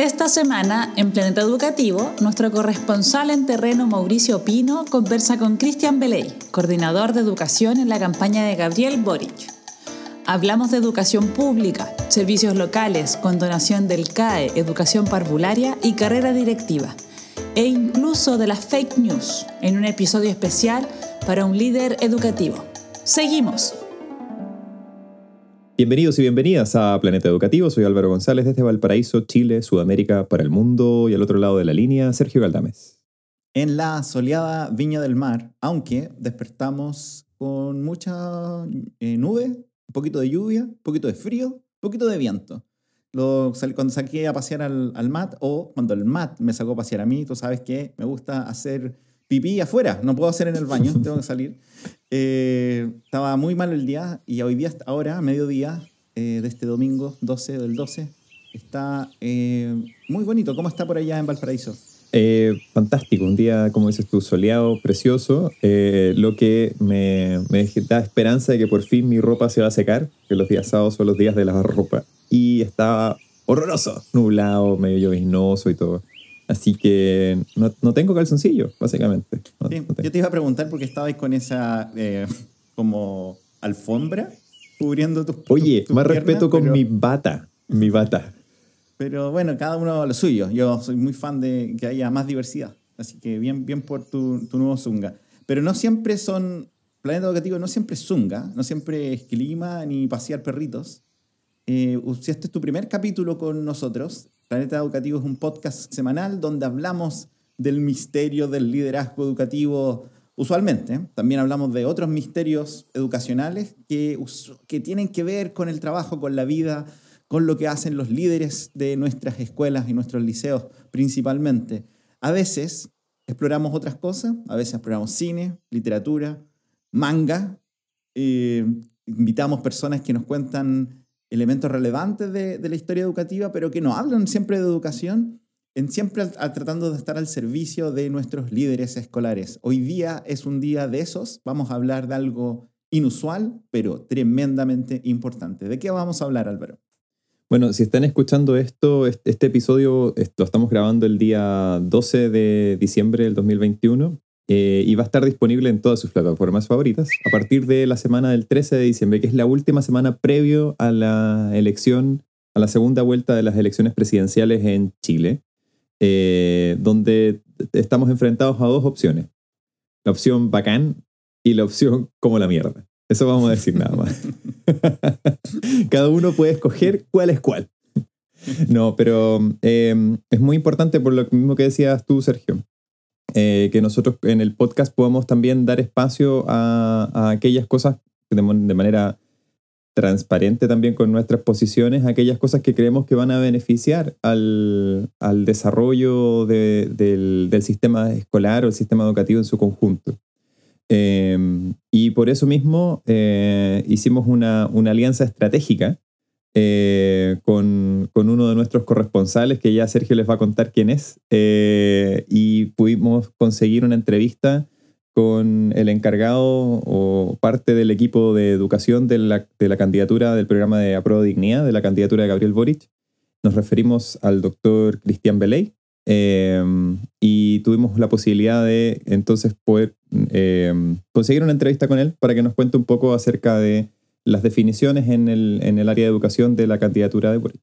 Esta semana, en Planeta Educativo, nuestro corresponsal en terreno Mauricio Pino conversa con Cristian Beley, coordinador de educación en la campaña de Gabriel Boric. Hablamos de educación pública, servicios locales, condonación del CAE, educación parvularia y carrera directiva, e incluso de las fake news, en un episodio especial para un líder educativo. Seguimos. Bienvenidos y bienvenidas a Planeta Educativo. Soy Álvaro González desde Valparaíso, Chile, Sudamérica, para el mundo y al otro lado de la línea, Sergio Galdames. En la soleada Viña del Mar, aunque despertamos con mucha eh, nube, un poquito de lluvia, un poquito de frío, un poquito de viento. Lo, cuando saqué a pasear al, al mat o cuando el mat me sacó a pasear a mí, tú sabes que me gusta hacer pipí afuera, no puedo hacer en el baño, tengo que salir. Eh, estaba muy mal el día y hoy día, ahora, a mediodía eh, de este domingo 12 del 12, está eh, muy bonito. ¿Cómo está por allá en Valparaíso? fantástico, un día, como dices tú, soleado, precioso, lo que me, me, da esperanza de que por fin mi ropa se va a secar, que los días sábados son los días de la ropa, y está horroroso, nublado, medio lloviznoso y todo. Así que no, no tengo calzoncillo, básicamente. yo te iba a preguntar porque estabais con esa eh, como alfombra cubriendo tus Oye, más respeto con mi bata, mi bata. Pero bueno, cada uno lo suyo. Yo soy muy fan de que haya más diversidad. Así que bien, bien por tu, tu nuevo Zunga. Pero no siempre son, Planeta Educativo no siempre es Zunga, no siempre es clima ni pasear perritos. Eh, si este es tu primer capítulo con nosotros, Planeta Educativo es un podcast semanal donde hablamos del misterio del liderazgo educativo usualmente. También hablamos de otros misterios educacionales que, que tienen que ver con el trabajo, con la vida, con lo que hacen los líderes de nuestras escuelas y nuestros liceos principalmente. A veces exploramos otras cosas, a veces exploramos cine, literatura, manga. Eh, invitamos personas que nos cuentan elementos relevantes de, la historia educativa, pero que no hablan siempre de educación, en siempre tratando de estar al servicio de nuestros líderes escolares. Hoy día es un día de esos, vamos a hablar de algo inusual, pero tremendamente importante. ¿De qué vamos a hablar, Álvaro? Bueno, si están escuchando esto, este episodio lo estamos grabando el día 12 de diciembre del 2021 eh, y va a estar disponible en todas sus plataformas favoritas a partir de la semana del 13 de diciembre, que es la última semana previo a la elección, a la segunda vuelta de las elecciones presidenciales en Chile, eh, donde estamos enfrentados a dos opciones. La opción bacán y la opción como la mierda. Eso vamos a decir nada más. Cada uno puede escoger cuál es cuál. No, pero eh, es muy importante por lo mismo que decías tú, Sergio. Eh, que nosotros en el podcast podamos también dar espacio a, aquellas cosas de, manera transparente también con nuestras posiciones, aquellas cosas que creemos que van a beneficiar al, desarrollo del, sistema escolar o el sistema educativo en su conjunto. Em, y por eso mismo eh, hicimos una, una alianza estratégica eh, con, con, uno de nuestros corresponsales, que ya Sergio les va a contar quién es, eh, y pudimos conseguir una entrevista con el encargado o parte del equipo de educación de la, de la candidatura del programa de Aprueba Dignidad, de la candidatura de Gabriel Boric. Nos referimos al doctor Cristian Beley, eh, y tuvimos la posibilidad de entonces poder conseguir una entrevista con él para que nos cuente un poco acerca de las definiciones en el, en el área de educación de la candidatura de Boric.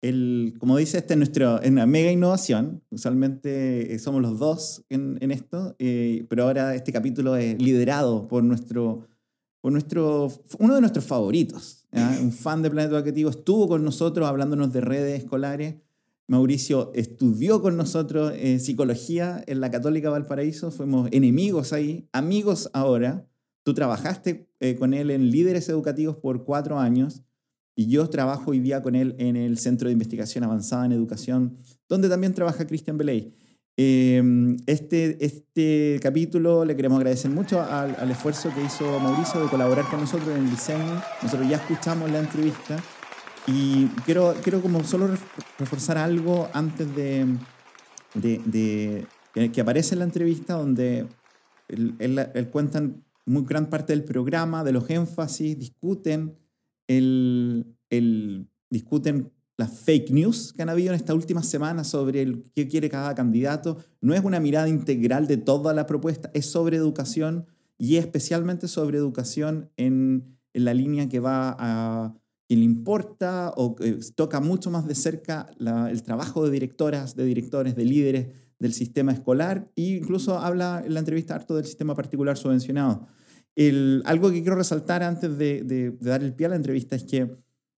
El, como dice, este es nuestro, una mega innovación. Usualmente eh, somos los dos en, en esto, eh, pero ahora este capítulo es liderado por nuestro, por nuestro uno de nuestros favoritos. Un fan de Planeta Educativo estuvo con nosotros hablándonos de redes escolares. Mauricio estudió con nosotros eh, psicología en la Católica Valparaíso. Fuimos enemigos ahí, amigos ahora. Tú trabajaste eh, con él en líderes educativos por cuatro años y yo trabajo hoy día con él en el Centro de Investigación Avanzada en Educación, donde también trabaja Cristian Beley. Em, este, este capítulo le queremos agradecer mucho al, esfuerzo que hizo Mauricio de colaborar con nosotros en el diseño. Nosotros ya escuchamos la entrevista y quiero, quiero como solo reforzar algo antes de, de, que aparece en la entrevista donde él, él, él cuentan muy gran parte del programa, de los énfasis, discuten, el, el, discuten las fake news que han habido en estas últimas semanas sobre el, qué quiere cada candidato. No es una mirada integral de toda la propuesta, es sobre educación y especialmente sobre educación en, en la línea que va a que le importa o que toca mucho más de cerca el trabajo de directoras, de directores, de líderes del sistema escolar e incluso habla en la entrevista harto del sistema particular subvencionado. El, algo que quiero resaltar antes de, de, dar el pie a la entrevista es que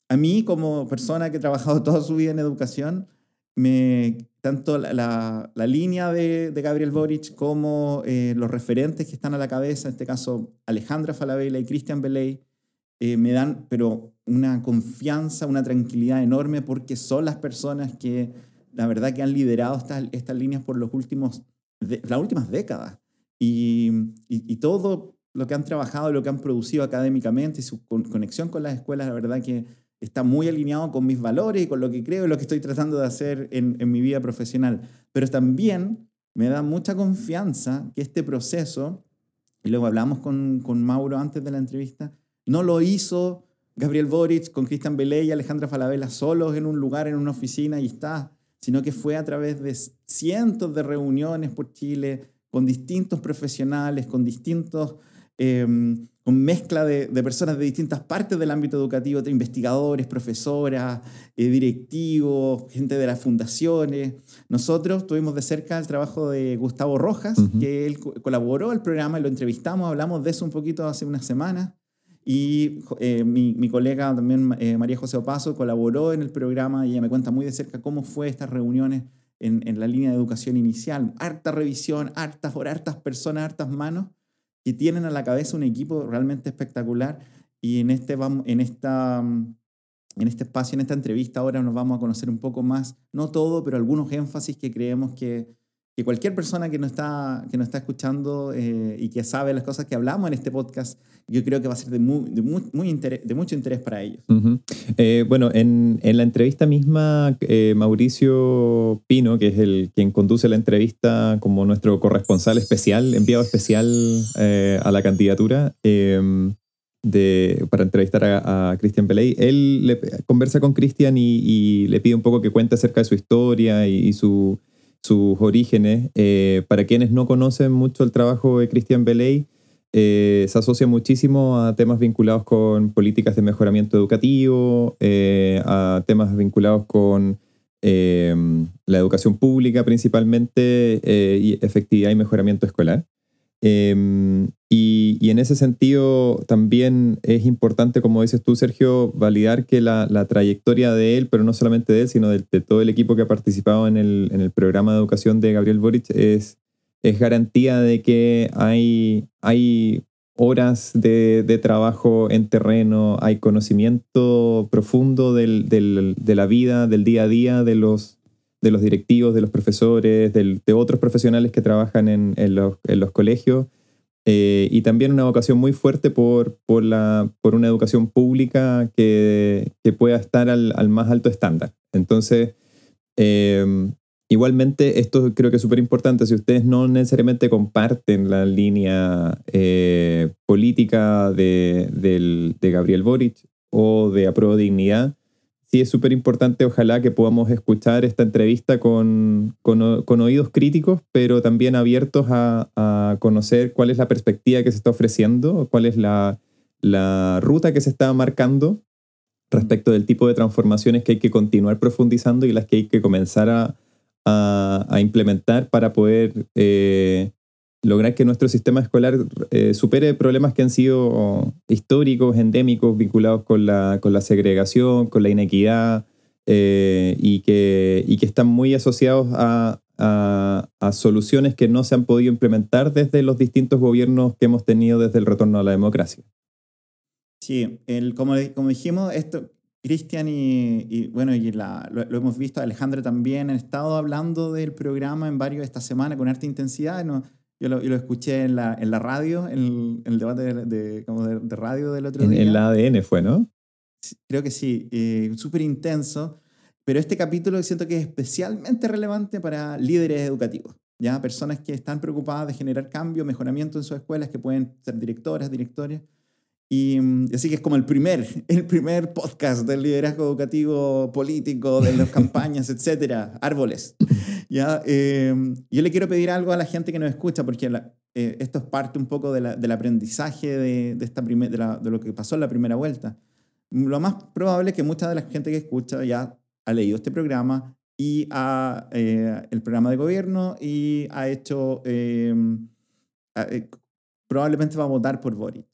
a mí como persona que ha trabajado toda su vida en educación, me, tanto la, la, línea de, de, Gabriel Boric como eh, los referentes que están a la cabeza, en este caso Alejandra Falabella y Cristian Beley, eh, me dan pero una confianza, una tranquilidad enorme porque son las personas que la verdad que han liderado estas, estas líneas por los últimos, las últimas décadas. Y, y, todo lo que han trabajado, lo que han producido académicamente y su conexión con las escuelas, la verdad que está muy alineado con mis valores y con lo que creo y lo que estoy tratando de hacer en, en mi vida profesional. Pero también me da mucha confianza que este proceso, y luego hablamos con, con Mauro antes de la entrevista, no lo hizo Gabriel Boric con Cristian Belé y Alejandra Falabella solos en un lugar, en una oficina y está, sino que fue a través de cientos de reuniones por Chile con distintos profesionales, con distintos Em, con mezcla de, personas de distintas partes del ámbito educativo, de investigadores, profesoras, eh, directivos, gente de las fundaciones. Nosotros tuvimos de cerca el trabajo de Gustavo Rojas, que él colaboró al programa y lo entrevistamos, hablamos de eso un poquito hace unas semanas. Y eh, mi, mi, colega también, eh, María José Opaso, colaboró en el programa y ella me cuenta muy de cerca cómo fue estas reuniones en, en la línea de educación inicial. Harta revisión, hartas horas, hartas personas, hartas manos que tienen a la cabeza un equipo realmente espectacular y en este, en esta, en este espacio, en esta entrevista ahora nos vamos a conocer un poco más, no todo, pero algunos énfasis que creemos que, que cualquier persona que nos está, que nos está escuchando eh, y que sabe las cosas que hablamos en este podcast, yo creo que va a ser de, muy, de, de mucho interés para ellos. Eh, bueno, en, en, la entrevista misma, eh, Mauricio Pino, que es el quien conduce la entrevista como nuestro corresponsal especial, enviado especial a la candidatura, em, de, para entrevistar a, Cristian Peley. Él le, conversa con Cristian y, y, le pide un poco que cuente acerca de su historia y su, sus orígenes. Eh, para quienes no conocen mucho el trabajo de Christian Beley, eh, se asocia muchísimo a temas vinculados con políticas de mejoramiento educativo, eh, a temas vinculados con la educación pública principalmente y efectividad y mejoramiento escolar. Em, y, y, en ese sentido también es importante, como dices tú, Sergio, validar que la, la trayectoria de él, pero no solamente de él, sino de, todo el equipo que ha participado en el, en el, programa de educación de Gabriel Boric, es, es garantía de que hay, hay horas de, de, trabajo en terreno, hay conocimiento profundo del, del, de la vida, del día a día de los, de los directivos, de los profesores, de otros profesionales que trabajan en, los, colegios. Eh, y también una vocación muy fuerte por, por, la, por una educación pública que, que pueda estar al, más alto estándar. Entonces, eh, igualmente, esto creo que es súper importante. Si ustedes no necesariamente comparten la línea eh, política de Gabriel Boric o de Apruebo Dignidad, sí es súper importante, ojalá que podamos escuchar esta entrevista con, con, oídos críticos, pero también abiertos a, a, conocer cuál es la perspectiva que se está ofreciendo, cuál es la, la, ruta que se está marcando respecto del tipo de transformaciones que hay que continuar profundizando y las que hay que comenzar a, a implementar para poder eh, lograr que nuestro sistema escolar eh, supere problemas que han sido históricos, endémicos, vinculados con la, con la segregación, con la inequidad, eh, y, que, y que están muy asociados a, a, soluciones que no se han podido implementar desde los distintos gobiernos que hemos tenido desde el retorno a la democracia. Sí, el, como, como dijimos, esto, Cristian y, bueno, y la, lo, hemos visto, Alejandro también han estado hablando del programa en varios esta semana con harta intensidad. ¿no? Yo lo, lo, escuché en la, en la radio, en el, debate de, de, como de, radio del otro día. En la ADN fue, ¿no? Creo que sí, eh, súper intenso. Pero este capítulo siento que es especialmente relevante para líderes educativos, ¿ya? Personas que están preocupadas de generar cambio, mejoramiento en sus escuelas, que pueden ser directoras, directores. Y mm, así que es como el primer, el primer podcast del liderazgo educativo político, de las campañas, etcétera, árboles. ¿Ya? Eh, yo le quiero pedir algo a la gente que nos escucha, porque eh, esto es parte un poco de la, del aprendizaje de, de esta primer, de, la, de, lo que pasó en la primera vuelta. Lo más probable es que mucha de la gente que escucha ya ha leído este programa y ha, eh, el programa de gobierno y ha hecho, probablemente va a votar por Boric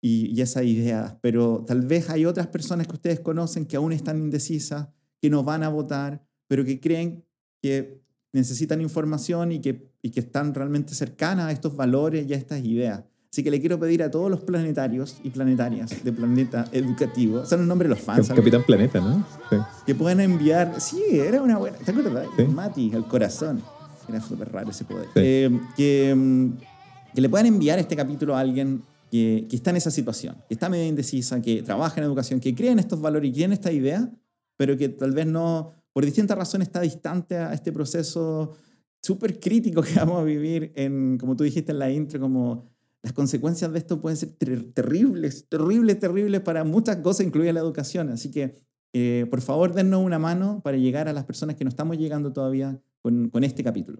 y, y esas ideas, pero tal vez hay otras personas que ustedes conocen que aún están indecisas, que no van a votar, pero que creen que necesitan información y que, y que están realmente cercanas a estos valores y a estas ideas. Así que le quiero pedir a todos los planetarios y planetarias de Planeta Educativo, son los nombres de los fans. Capitán Planeta, ¿no? Sí. Que puedan enviar, sí, era una buena, ¿te acuerdas? Sí. Mati, el corazón. Era súper raro ese poder. Sí. Eh, que, mm, que le puedan enviar este capítulo a alguien que, que, está en esa situación, que está medio indecisa, que trabaja en educación, que cree en estos valores y cree en esta idea, pero que tal vez no, por distintas razones, está distante a este proceso súper crítico que vamos a vivir en, como tú dijiste en la intro, como las consecuencias de esto pueden ser ter terribles, terribles, terribles para muchas cosas, incluida la educación. Así que, eh, por favor, dennos una mano para llegar a las personas que no estamos llegando todavía con, este capítulo.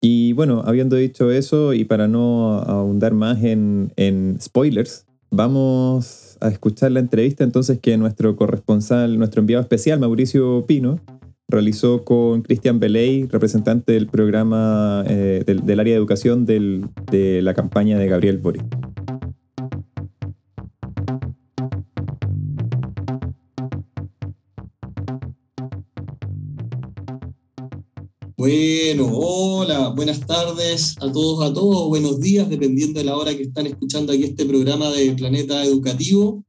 Y bueno, habiendo dicho eso, y para no ahondar más en, en, spoilers, vamos a escuchar la entrevista entonces que nuestro corresponsal, nuestro enviado especial, Mauricio Pino, realizó con Cristian Beley, representante del programa eh, del, área de educación de la campaña de Gabriel Boric. Bueno, hola, buenas tardes a todos, a todos, buenos días, dependiendo de la hora que están escuchando aquí este programa de Planeta Educativo.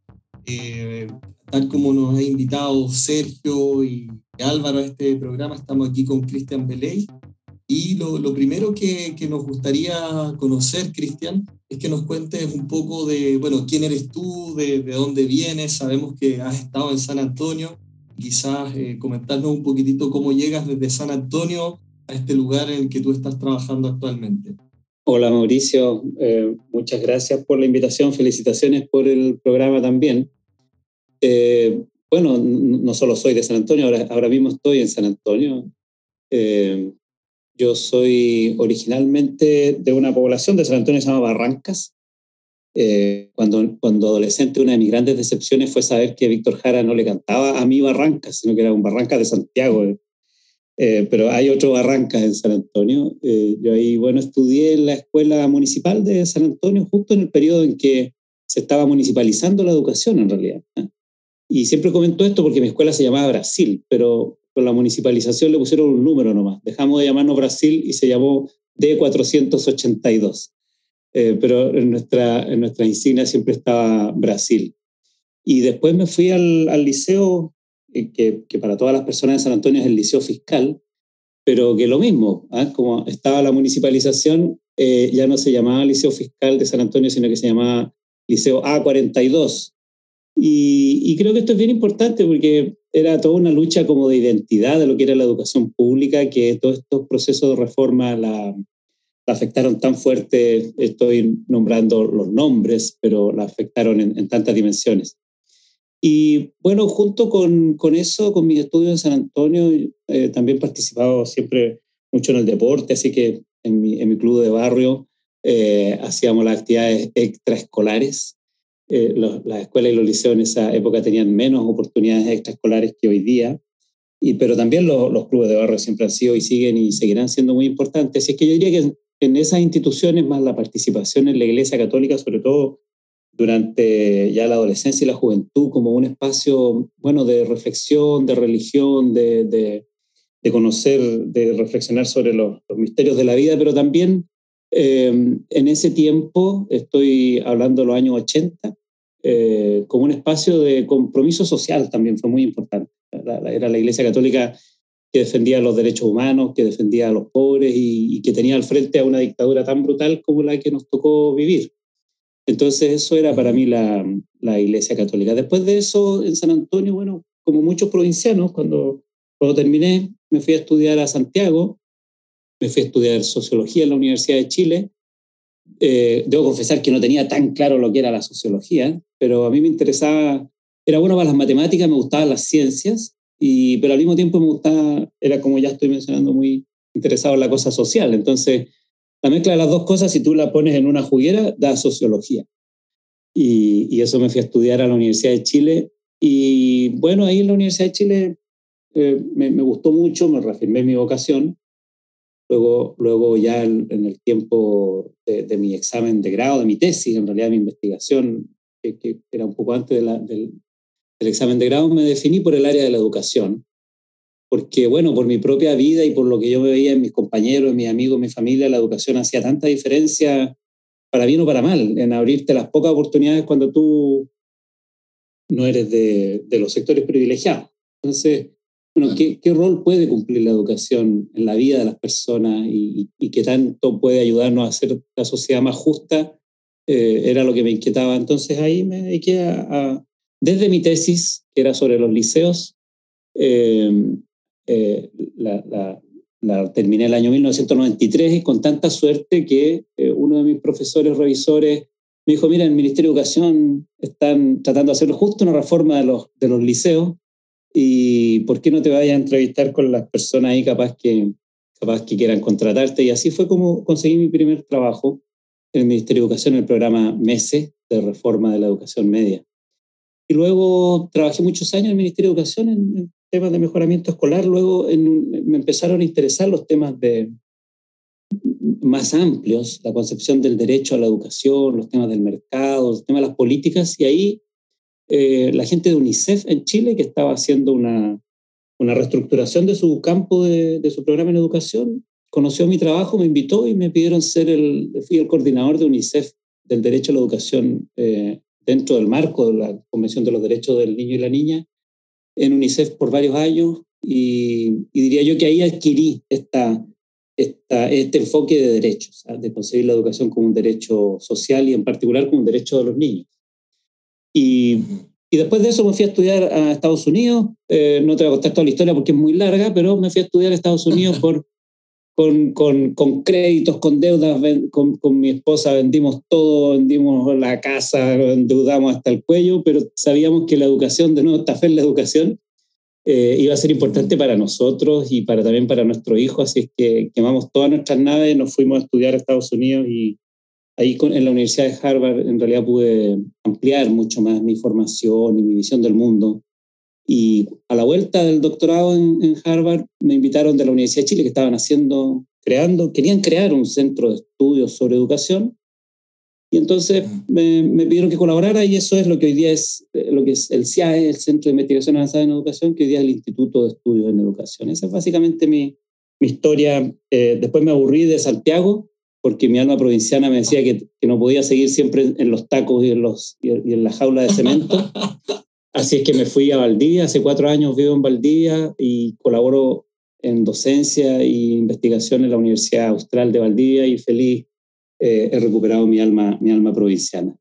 Eh, tal como nos ha invitado Sergio y Álvaro a este programa, estamos aquí con Cristian Beley. Y lo, lo primero que, que, nos gustaría conocer, Cristian, es que nos cuentes un poco de, bueno, quién eres tú, de, de dónde vienes. Sabemos que has estado en San Antonio, quizás eh, comentarnos un poquitito cómo llegas desde San Antonio a este lugar en el que tú estás trabajando actualmente. Hola Mauricio, eh, muchas gracias por la invitación, felicitaciones por el programa también. Eh, bueno, no solo soy de San Antonio, ahora, ahora mismo estoy en San Antonio. Eh, yo soy originalmente de una población de San Antonio que se llama Barrancas, cuando, cuando adolescente, una de mis grandes decepciones fue saber que Víctor Jara no le cantaba a mi Barranca, sino que era un Barranca de Santiago. Eh, pero hay otro Barranca en San Antonio. Eh, yo ahí, bueno, estudié en la Escuela Municipal de San Antonio justo en el periodo en que se estaba municipalizando la educación en realidad. Y siempre comento esto porque mi escuela se llamaba Brasil, pero con la municipalización le pusieron un número nomás. Dejamos de llamarnos Brasil y se llamó D482. Eh, pero en nuestra, en nuestra insignia siempre estaba Brasil. Y después me fui al, liceo, que, que, para todas las personas de San Antonio es el liceo fiscal, pero que lo mismo, ¿eh? como estaba la municipalización, eh, ya no se llamaba liceo fiscal de San Antonio, sino que se llamaba liceo A42. Y, y creo que esto es bien importante porque era toda una lucha como de identidad de lo que era la educación pública, que todos estos procesos de reforma la, la afectaron tan fuerte, estoy nombrando los nombres, pero la afectaron en, en tantas dimensiones. Y bueno, junto con, con, eso, con mis estudios en San Antonio, eh, también he participado siempre mucho en el deporte, así que en mi, en mi club de barrio eh, hacíamos las actividades extraescolares. Eh, los, las escuelas y los liceos en esa época tenían menos oportunidades extraescolares que hoy día, y, pero también los, los clubes de barrio siempre han sido y siguen y seguirán siendo muy importantes. Así es que yo diría que en esas instituciones, más la participación en la Iglesia Católica, sobre todo durante ya la adolescencia y la juventud, como un espacio, bueno, de reflexión, de religión, de, de, conocer, de reflexionar sobre los, misterios de la vida, pero también eh, en ese tiempo, estoy hablando de los años 80, eh, como un espacio de compromiso social también fue muy importante. Era la Iglesia Católica que defendía los derechos humanos, que defendía a los pobres y, que tenía al frente a una dictadura tan brutal como la que nos tocó vivir. Entonces eso era para mí la, la Iglesia Católica. Después de eso, en San Antonio, bueno, como muchos provincianos, cuando, cuando terminé, me fui a estudiar a Santiago, me fui a estudiar sociología en la Universidad de Chile. Eh, debo confesar que no tenía tan claro lo que era la sociología, pero a mí me interesaba, era bueno para las matemáticas, me gustaban las ciencias, y, pero al mismo tiempo me gustaba, era como ya estoy mencionando, muy interesado en la cosa social. Entonces, la mezcla de las dos cosas, si tú la pones en una juguera, da sociología. Y, eso me fui a estudiar a la Universidad de Chile. Y bueno, ahí en la Universidad de Chile eh, me, gustó mucho, me reafirmé mi vocación. Luego, luego ya en, el tiempo de, de, mi examen de grado, de mi tesis, en realidad mi investigación, que, era un poco antes de del examen de grado, me definí por el área de la educación porque, bueno, por mi propia vida y por lo que yo veía en mis compañeros, en mis amigos, en mi familia, la educación hacía tanta diferencia, para bien o para mal, en abrirte las pocas oportunidades cuando tú no eres de, de los sectores privilegiados. Entonces, bueno, ¿qué, ¿qué, rol puede cumplir la educación en la vida de las personas y, y qué tanto puede ayudarnos a hacer la sociedad más justa? Eh, era lo que me inquietaba. Entonces ahí me dediqué a, a desde mi tesis, que era sobre los liceos, eh, eh, la, la, la, terminé el año 1993 y con tanta suerte que eh, uno de mis profesores revisores me dijo, mira, en el Ministerio de Educación están tratando de hacer justo una reforma de los, de los liceos y ¿por qué no te vayas a entrevistar con las personas ahí capaz que, capaz que quieran contratarte? Y así fue como conseguí mi primer trabajo en el Ministerio de Educación, en el programa MESE de reforma de la educación media. Y luego trabajé muchos años en el Ministerio de Educación en, temas de mejoramiento escolar, luego en, me empezaron a interesar los temas de, más amplios, la concepción del derecho a la educación, los temas del mercado, los temas de las políticas, y ahí eh, la gente de UNICEF en Chile, que estaba haciendo una, una reestructuración de su campo, de, de, su programa en educación, conoció mi trabajo, me invitó y me pidieron ser el, fui el coordinador de UNICEF del derecho a la educación eh, dentro del marco de la Convención de los Derechos del Niño y la Niña, en UNICEF por varios años y, y diría yo que ahí adquirí esta, esta, este enfoque de derechos, ¿sabes? de concebir la educación como un derecho social y en particular como un derecho de los niños. Y, y después de eso me fui a estudiar a Estados Unidos. Eh, no te voy a contar toda la historia porque es muy larga, pero me fui a estudiar a Estados Unidos por, con, con, con créditos, con deudas. Con, con, mi esposa vendimos todo, vendimos la casa, endeudamos hasta el cuello, pero sabíamos que la educación, de nuevo, esta fe en la educación, eh, iba a ser importante para nosotros y para, también para nuestro hijo. Así es que quemamos todas nuestras naves, nos fuimos a estudiar a Estados Unidos y ahí con, en la Universidad de Harvard en realidad pude ampliar mucho más mi formación y mi visión del mundo. Y a la vuelta del doctorado en, en, Harvard me invitaron de la Universidad de Chile que estaban haciendo, creando, querían crear un centro de estudios sobre educación. Y entonces me, me, pidieron que colaborara y eso es lo que hoy día es, eh, lo que es el CIAE, el Centro de Investigación Avanzada en Educación, que hoy día es el Instituto de Estudios en Educación. Esa es básicamente mi, mi historia. Eh, después me aburrí de Santiago porque mi alma provinciana me decía que, que no podía seguir siempre en los tacos y en, los, y en la jaula de cemento. Así es que me fui a Valdivia, hace cuatro años vivo en Valdivia y colaboro en docencia e investigación en la Universidad Austral de Valdivia y feliz eh, he recuperado mi alma, mi alma provinciana.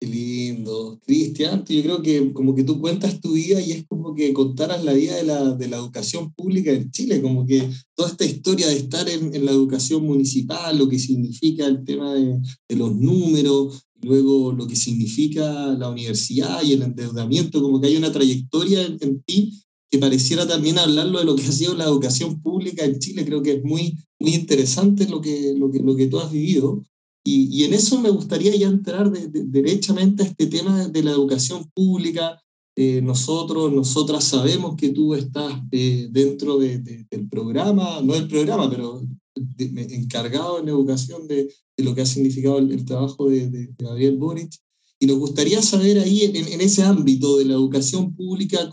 Qué lindo. Cristian, yo creo que como que tú cuentas tu vida y es como que contaras la vida de la, de la educación pública en Chile, como que toda esta historia de estar en, en la educación municipal, lo que significa el tema de, de los números, luego lo que significa la universidad y el endeudamiento, como que hay una trayectoria en, ti que pareciera también hablarlo de lo que ha sido la educación pública en Chile. Creo que es muy, muy interesante lo que, lo, que, lo que tú has vivido. Y, y en eso me gustaría ya entrar de, de, derechamente a este tema de la educación pública. Eh, nosotros, nosotras sabemos que tú estás eh, dentro de, del programa, no del programa, pero encargado en educación de, lo que ha significado el, trabajo de, Gabriel Boric. Y nos gustaría saber ahí, en, ese ámbito de la educación pública,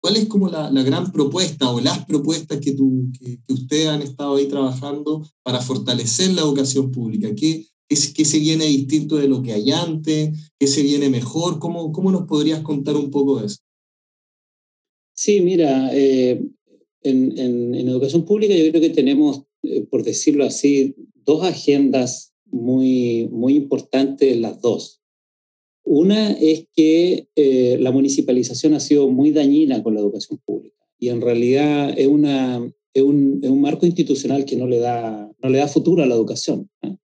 cuál es como la, gran propuesta o las propuestas que, que, ustedes han estado ahí trabajando para fortalecer la educación pública. ¿Qué, qué, qué se viene distinto de lo que hay antes? ¿Qué se viene mejor? ¿Cómo, cómo nos podrías contar un poco de eso? Sí, mira, eh, en, en, en educación pública yo creo que tenemos eh, por decirlo así, dos agendas muy, muy importantes, las dos. Una es que eh, la municipalización ha sido muy dañina con la educación pública y en realidad es, una, es, un, es un marco institucional que no le, da, no le da futuro a la educación. ¿eh?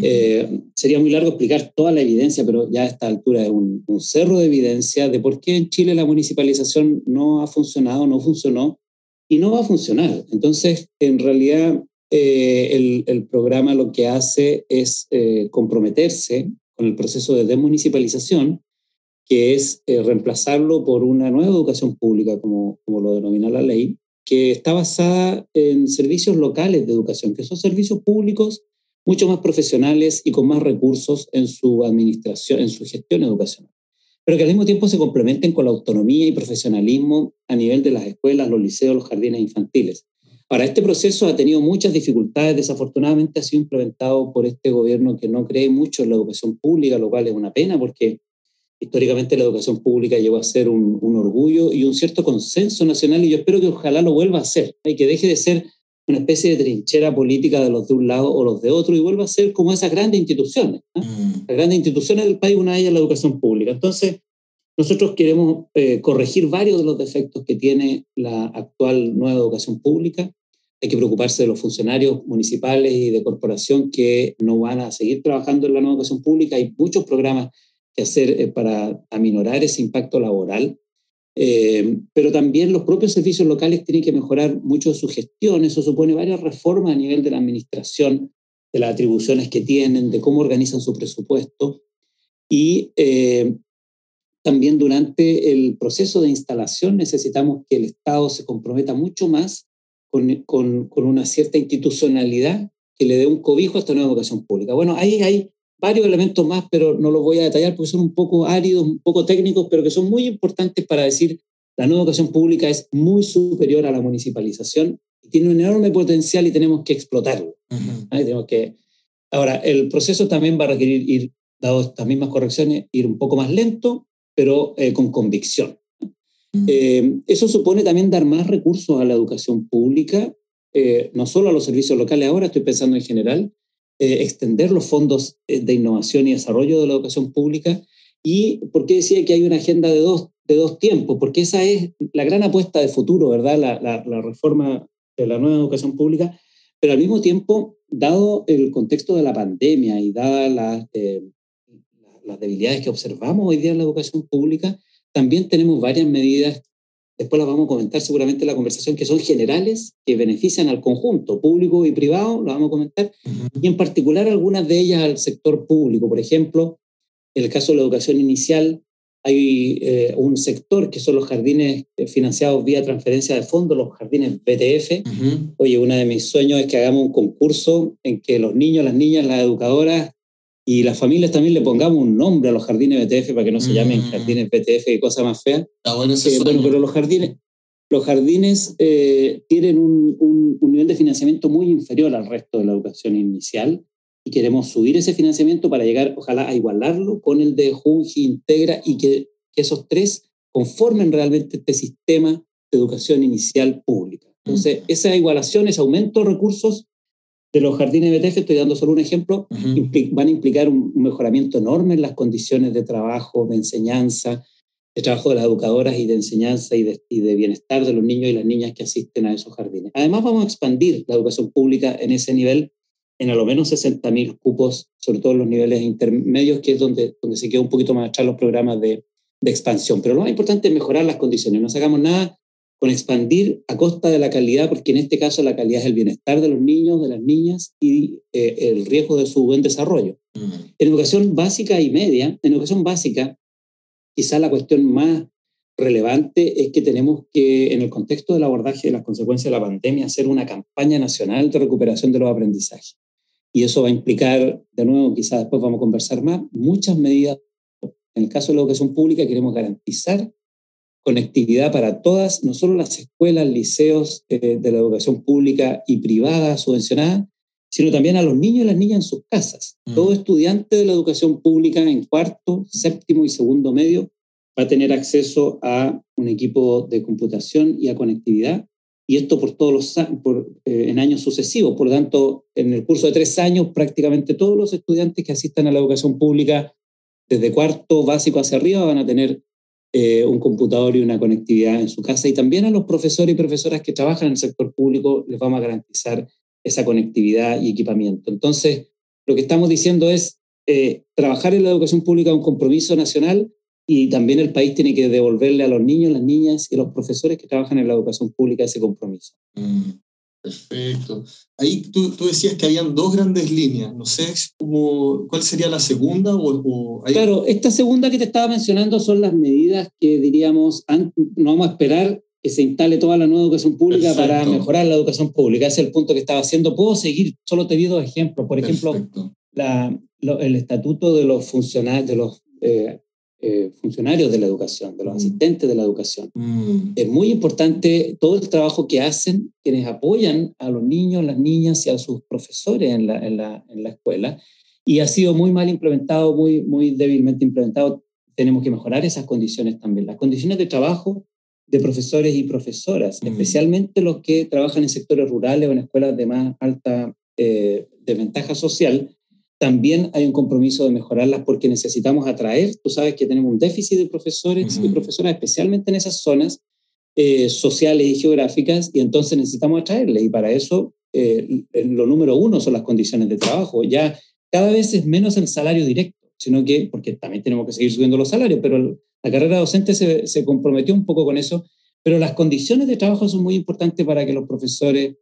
Eh, sería muy largo explicar toda la evidencia, pero ya a esta altura es un, cerro de evidencia de por qué en Chile la municipalización no ha funcionado, no funcionó y no va a funcionar. Entonces, en realidad, eh, el, programa lo que hace es eh, comprometerse con el proceso de desmunicipalización, que es reemplazarlo por una nueva educación pública, como, como lo denomina la ley, que está basada en servicios locales de educación, que son servicios públicos mucho más profesionales y con más recursos en su administración, en su gestión educacional, pero que al mismo tiempo se complementen con la autonomía y profesionalismo a nivel de las escuelas, los liceos, los jardines infantiles. Ahora, este proceso ha tenido muchas dificultades, desafortunadamente ha sido implementado por este gobierno que no cree mucho en la educación pública, lo cual es una pena porque históricamente la educación pública llegó a ser un, un orgullo y un cierto consenso nacional y yo espero que ojalá lo vuelva a ser y que deje de ser una especie de trinchera política de los de un lado o los de otro y vuelva a ser como esas grandes instituciones. Mm. Las grandes instituciones del país, una de ellas es la educación pública. Entonces, nosotros queremos eh, corregir varios de los defectos que tiene la actual nueva educación pública. Hay que preocuparse de los funcionarios municipales y de corporación que no van a seguir trabajando en la nueva educación pública. Hay muchos programas que hacer eh, para aminorar ese impacto laboral eh, pero también los propios servicios locales tienen que mejorar mucho su gestión. Eso supone varias reformas a nivel de la administración, de las atribuciones que tienen, de cómo organizan su presupuesto. Y eh, también durante el proceso de instalación necesitamos que el Estado se comprometa mucho más con, con, con una cierta institucionalidad que le dé un cobijo a esta nueva educación pública. Bueno, ahí hay varios elementos más, pero no los voy a detallar porque son un poco áridos, un poco técnicos, pero que son muy importantes para decir la nueva educación pública es muy superior a la municipalización y tiene un enorme potencial y tenemos que explotarlo. tenemos que... Ahora, el proceso también va a requerir ir, dado estas mismas correcciones, ir un poco más lento, pero eh, con convicción. Eh, eso supone también dar más recursos a la educación pública, eh, no solo a los servicios locales, ahora estoy pensando en general, eh, extender los fondos de innovación y desarrollo de la educación pública. ¿Y por qué decía que hay una agenda de dos, de dos tiempos? Porque esa es la gran apuesta de futuro, ¿verdad? La, la, reforma de la nueva educación pública. Pero al mismo tiempo, dado el contexto de la pandemia y dadas las, eh, las debilidades que observamos hoy día en la educación pública, también tenemos varias medidas después las vamos a comentar seguramente en la conversación, que son generales, que benefician al conjunto, público y privado, lo vamos a comentar, y en particular algunas de ellas al sector público. Por ejemplo, en el caso de la educación inicial, hay eh, un sector que son los jardines eh, financiados vía transferencia de fondos, los jardines BTF. Oye, uno de mis sueños es que hagamos un concurso en que los niños, las niñas, las educadoras y las familias también le pongamos un nombre a los jardines BTF para que no se llamen mm. jardines BTF, qué cosa más fea. Está bueno ese eh, bueno, pero los jardines, los jardines eh, tienen un, un, nivel de financiamiento muy inferior al resto de la educación inicial y queremos subir ese financiamiento para llegar, ojalá, a igualarlo con el de Junji Integra y que, que esos tres conformen realmente este sistema de educación inicial pública. Entonces, mm. esa igualación, ese aumento de recursos de los jardines BTF, estoy dando solo un ejemplo, van a implicar un, mejoramiento enorme en las condiciones de trabajo, de enseñanza, de trabajo de las educadoras y de enseñanza y de, y de, bienestar de los niños y las niñas que asisten a esos jardines. Además, vamos a expandir la educación pública en ese nivel en a lo menos 60.000 cupos, sobre todo en los niveles intermedios, que es donde, donde se queda un poquito más atrás los programas de, de expansión. Pero lo más importante es mejorar las condiciones. No sacamos nada con expandir a costa de la calidad, porque en este caso la calidad es el bienestar de los niños, de las niñas y eh, el riesgo de su buen desarrollo. Mm. En educación básica y media, en educación básica, quizá la cuestión más relevante es que tenemos que, en el contexto del abordaje de las consecuencias de la pandemia, hacer una campaña nacional de recuperación de los aprendizajes. Y eso va a implicar, de nuevo, quizás después vamos a conversar más, muchas medidas. En el caso de la educación pública queremos garantizar conectividad para todas, no solo las escuelas, liceos eh, de la educación pública y privada subvencionada, sino también a los niños y las niñas en sus casas. Mm. Todo estudiante de la educación pública en cuarto, séptimo y segundo medio va a tener acceso a un equipo de computación y a conectividad, y esto por todos los por, eh, en años sucesivos. Por lo tanto, en el curso de tres años, prácticamente todos los estudiantes que asistan a la educación pública, desde cuarto básico hacia arriba, van a tener eh, un computador y una conectividad en su casa. Y también a los profesores y profesoras que trabajan en el sector público les vamos a garantizar esa conectividad y equipamiento. Entonces, lo que estamos diciendo es eh, trabajar en la educación pública es un compromiso nacional y también el país tiene que devolverle a los niños, las niñas y los profesores que trabajan en la educación pública ese compromiso. Mm, perfecto. Ahí tú, tú, decías que habían dos grandes líneas. No sé cómo, cuál sería la segunda. O, Claro, esta segunda que te estaba mencionando son las medidas que diríamos, no vamos a esperar que se instale toda la nueva educación pública para mejorar la educación pública. Ese es el punto que estaba haciendo. Puedo seguir, solo te di dos ejemplos. Por ejemplo, la, el estatuto de los funcionarios, de los eh, eh, funcionarios de la educación, de los mm. asistentes de la educación. Mm. Es muy importante todo el trabajo que hacen quienes apoyan a los niños, las niñas y a sus profesores en la, en la, en la escuela. Y ha sido muy mal implementado, muy, muy débilmente implementado. Tenemos que mejorar esas condiciones también. Las condiciones de trabajo de profesores y profesoras, mm. especialmente los que trabajan en sectores rurales o en escuelas de más alta eh, desventaja social, también hay un compromiso de mejorarlas porque necesitamos atraer, tú sabes que tenemos un déficit de profesores y profesoras, especialmente en esas zonas eh, sociales y geográficas, y entonces necesitamos atraerles. Y para eso, eh, lo número uno son las condiciones de trabajo. Ya cada vez es menos el salario directo, sino que, porque también tenemos que seguir subiendo los salarios, pero la carrera docente se, se comprometió un poco con eso, pero las condiciones de trabajo son muy importantes para que los profesores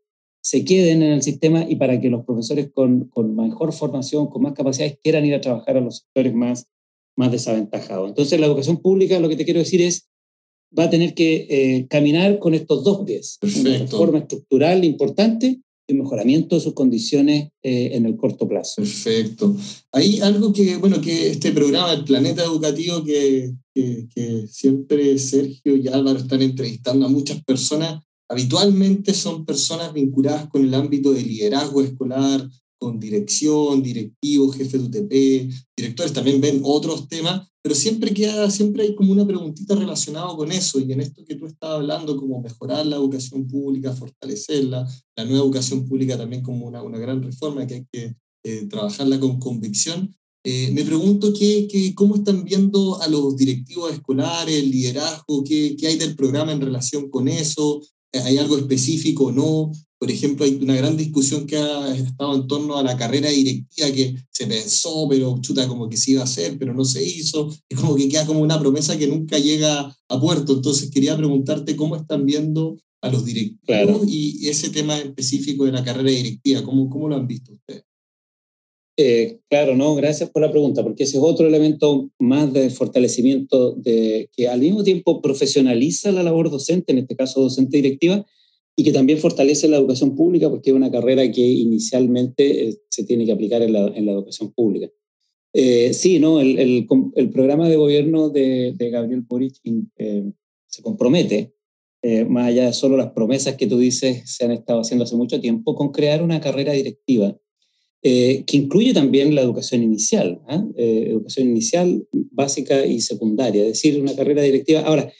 se queden en el sistema y para que los profesores con, con, mejor formación, con más capacidades, quieran ir a trabajar a los sectores más, más desaventajados. Entonces, la educación pública, lo que te quiero decir es, va a tener que eh, caminar con estos dos pies. Una reforma estructural importante y un mejoramiento de sus condiciones eh, en el corto plazo. Perfecto. Hay algo que, bueno, que este programa, el Planeta Educativo, que, que, que siempre Sergio y Álvaro están entrevistando a muchas personas, habitualmente son personas vinculadas con el ámbito de liderazgo escolar, con dirección, directivos, jefes de UTP, directores también ven otros temas, pero siempre queda, siempre hay como una preguntita relacionada con eso, y en esto que tú estabas hablando, como mejorar la educación pública, fortalecerla, la nueva educación pública también como una, una gran reforma que hay que eh, trabajarla con convicción. Eh, me pregunto qué, qué, cómo están viendo a los directivos escolares, el liderazgo, qué, qué hay del programa en relación con eso, ¿Hay algo específico o no? Por ejemplo, hay una gran discusión que ha estado en torno a la carrera directiva que se pensó, pero chuta, como que se iba a hacer, pero no se hizo. Es como que queda como una promesa que nunca llega a puerto. Entonces, quería preguntarte cómo están viendo a los directivos y ese tema específico de la carrera directiva, ¿cómo, cómo lo han visto ustedes? Eh, claro, no, gracias por la pregunta, porque ese es otro elemento más de fortalecimiento de que al mismo tiempo profesionaliza la labor docente, en este caso docente directiva, y que también fortalece la educación pública, porque es una carrera que inicialmente eh, se tiene que aplicar en la, educación pública. Eh, sí, no, el, programa de gobierno de, de Gabriel Boric se compromete, más allá de solo las promesas que tú dices se han estado haciendo hace mucho tiempo, con crear una carrera directiva eh, que incluye también la educación inicial, ¿ah? eh, educación inicial, básica y secundaria, es decir, una carrera directiva. Ahora,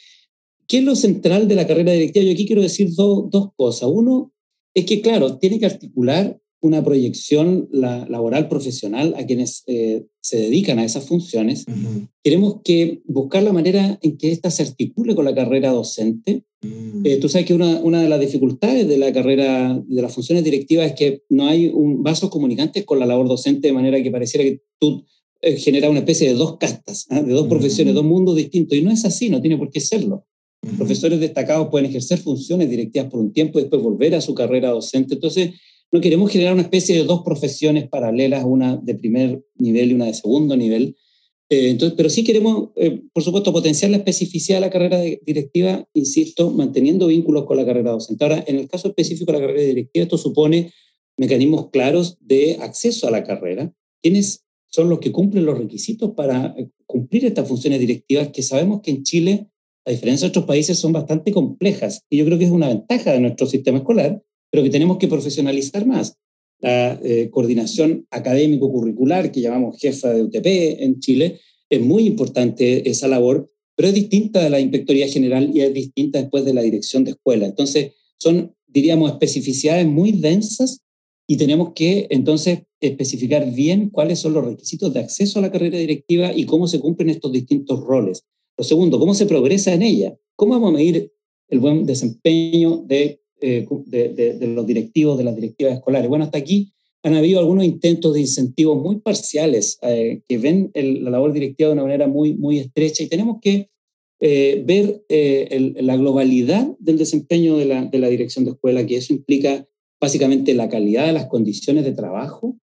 ¿qué es lo central de la carrera directiva? Yo aquí quiero decir dos cosas. Uno es que, claro, tiene que articular una proyección laboral profesional a quienes eh, se dedican a esas funciones. Queremos que buscar la manera en que ésta se articule con la carrera docente. Mm. Eh, tú sabes que una, una, de las dificultades de la carrera, de las funciones directivas, es que no hay un vasos comunicantes con la labor docente, de manera que pareciera que tú eh, generas una especie de dos castas, ¿ah? de dos profesiones, dos mundos distintos. Y no es así, no tiene por qué serlo. Profesores destacados pueden ejercer funciones directivas por un tiempo y después volver a su carrera docente. Entonces, no queremos generar una especie de dos profesiones paralelas, una de primer nivel y una de segundo nivel. Eh, entonces, pero sí queremos, eh, por supuesto, potenciar la especificidad de la carrera directiva, insisto, manteniendo vínculos con la carrera docente. Ahora, en el caso específico de la carrera directiva, esto supone mecanismos claros de acceso a la carrera. ¿Quiénes son los que cumplen los requisitos para eh, cumplir estas funciones directivas que sabemos que en Chile, a diferencia de otros países, son bastante complejas? Y yo creo que es una ventaja de nuestro sistema escolar, pero que tenemos que profesionalizar más. La eh, coordinación académico-curricular, que llamamos jefa de UTP en Chile, es muy importante esa labor, pero es distinta de la Inspectoría General y es distinta después de la dirección de escuela. Entonces, son, diríamos, especificidades muy densas y tenemos que entonces especificar bien cuáles son los requisitos de acceso a la carrera directiva y cómo se cumplen estos distintos roles. Lo segundo, cómo se progresa en ella. ¿Cómo vamos a medir el buen desempeño de eh, de, los directivos, de las directivas escolares. Bueno, hasta aquí han habido algunos intentos de incentivos muy parciales eh, que ven la labor directiva de una manera muy, muy estrecha y tenemos que eh, ver la globalidad del desempeño de la, de la dirección de escuela, que eso implica básicamente la calidad de las condiciones de trabajo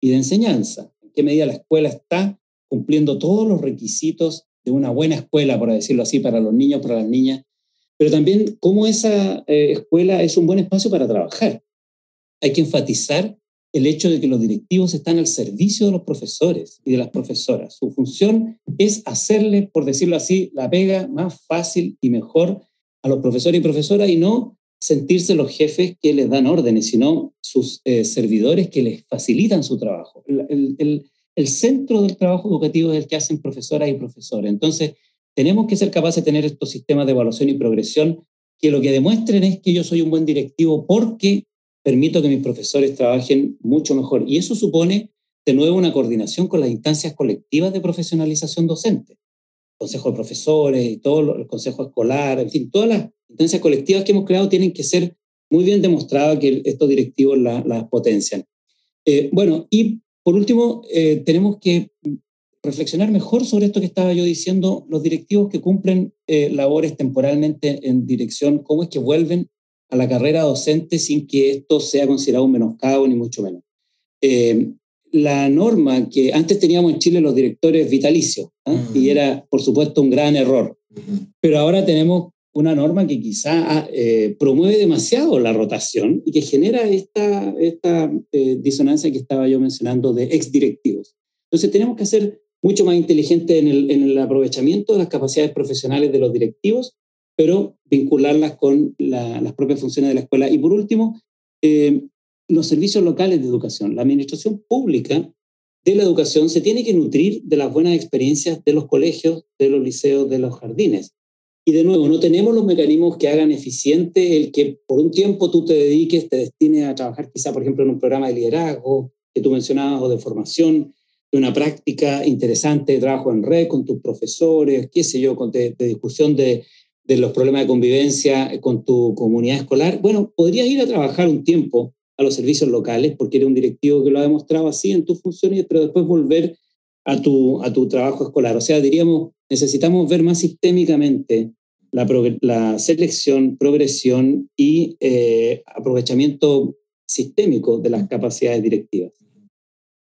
y de enseñanza. En qué medida la escuela está cumpliendo todos los requisitos de una buena escuela, por decirlo así, para los niños, para las niñas, pero también cómo esa escuela es un buen espacio para trabajar. Hay que enfatizar el hecho de que los directivos están al servicio de los profesores y de las profesoras. Su función es hacerle, por decirlo así, la pega más fácil y mejor a los profesores y profesoras y no sentirse los jefes que les dan órdenes, sino sus eh, servidores que les facilitan su trabajo. El, el, centro del trabajo educativo es el que hacen profesoras y profesores. Entonces, tenemos que ser capaces de tener estos sistemas de evaluación y progresión que lo que demuestren es que yo soy un buen directivo porque permito que mis profesores trabajen mucho mejor. Y eso supone, de nuevo, una coordinación con las instancias colectivas de profesionalización docente. Consejo de profesores, y todo el consejo escolar, en fin, todas las instancias colectivas que hemos creado tienen que ser muy bien demostradas que estos directivos las potencian. Eh, bueno, y por último, eh, tenemos que reflexionar mejor sobre esto que estaba yo diciendo, los directivos que cumplen eh, labores temporalmente en dirección, cómo es que vuelven a la carrera docente sin que esto sea considerado un menoscabo, ni mucho menos. Eh, la norma que antes teníamos en Chile los directores vitalicios, ¿ah? y era, por supuesto, un gran error, pero ahora tenemos una norma que quizá eh, promueve demasiado la rotación y que genera esta, esta eh, disonancia que estaba yo mencionando de exdirectivos. Entonces tenemos que ser mucho más inteligentes en el, en el aprovechamiento de las capacidades profesionales de los directivos pero vincularlas con las propias funciones de la escuela. Y por último, eh, los servicios locales de educación. La administración pública de la educación se tiene que nutrir de las buenas experiencias de los colegios, de los liceos, de los jardines. Y de nuevo, no tenemos los mecanismos que hagan eficiente el que por un tiempo tú te dediques, te destines a trabajar quizá, por ejemplo, en un programa de liderazgo que tú mencionabas o de formación, de una práctica interesante de trabajo en red con tus profesores, qué sé yo, de discusión de de los problemas de convivencia con tu comunidad escolar, bueno, podrías ir a trabajar un tiempo a los servicios locales porque eres un directivo que lo ha demostrado así en tus funciones, pero después volver a tu, a tu trabajo escolar. O sea, diríamos, necesitamos ver más sistémicamente la, selección, progresión y eh, aprovechamiento sistémico de las capacidades directivas.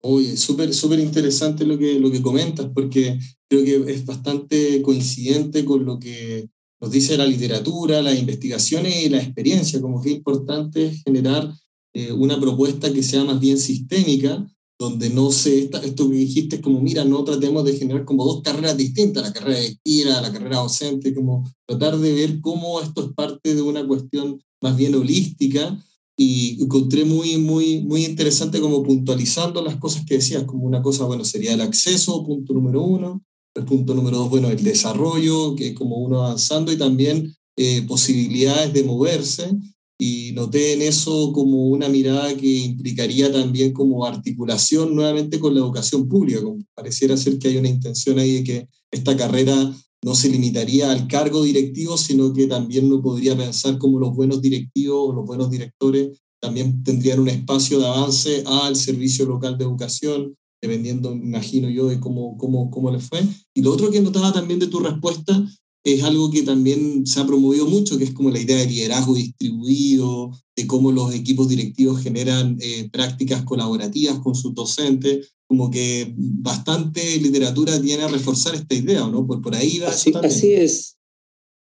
Oye, súper, súper interesante lo que, lo que comentas, porque creo que es bastante coincidente con lo que nos dice la literatura, las investigaciones y la experiencia, como que es importante generar eh, una propuesta que sea más bien sistémica, donde no se, esto que dijiste es como, mira, no tratemos de generar como dos carreras distintas, la carrera de tira, la carrera docente, como tratar de ver cómo esto es parte de una cuestión más bien holística, y encontré muy, muy, muy interesante como puntualizando las cosas que decías, como una cosa, bueno, sería el acceso, punto número uno, el punto número dos, bueno, el desarrollo, que como uno avanzando, y también eh, posibilidades de moverse. Y noté en eso como una mirada que implicaría también como articulación nuevamente con la educación pública. Como pareciera ser que hay una intención ahí de que esta carrera no se limitaría al cargo directivo, sino que también uno podría pensar como los buenos directivos, los buenos directores también tendrían un espacio de avance al servicio local de educación, dependiendo, imagino yo, de cómo, cómo, cómo le fue. Y lo otro que notaba también de tu respuesta es algo que también se ha promovido mucho, que es como la idea de liderazgo distribuido, de cómo los equipos directivos generan eh, prácticas colaborativas con sus docentes, como que bastante literatura tiene a reforzar esta idea, ¿no? Por, por ahí va. Así, así es.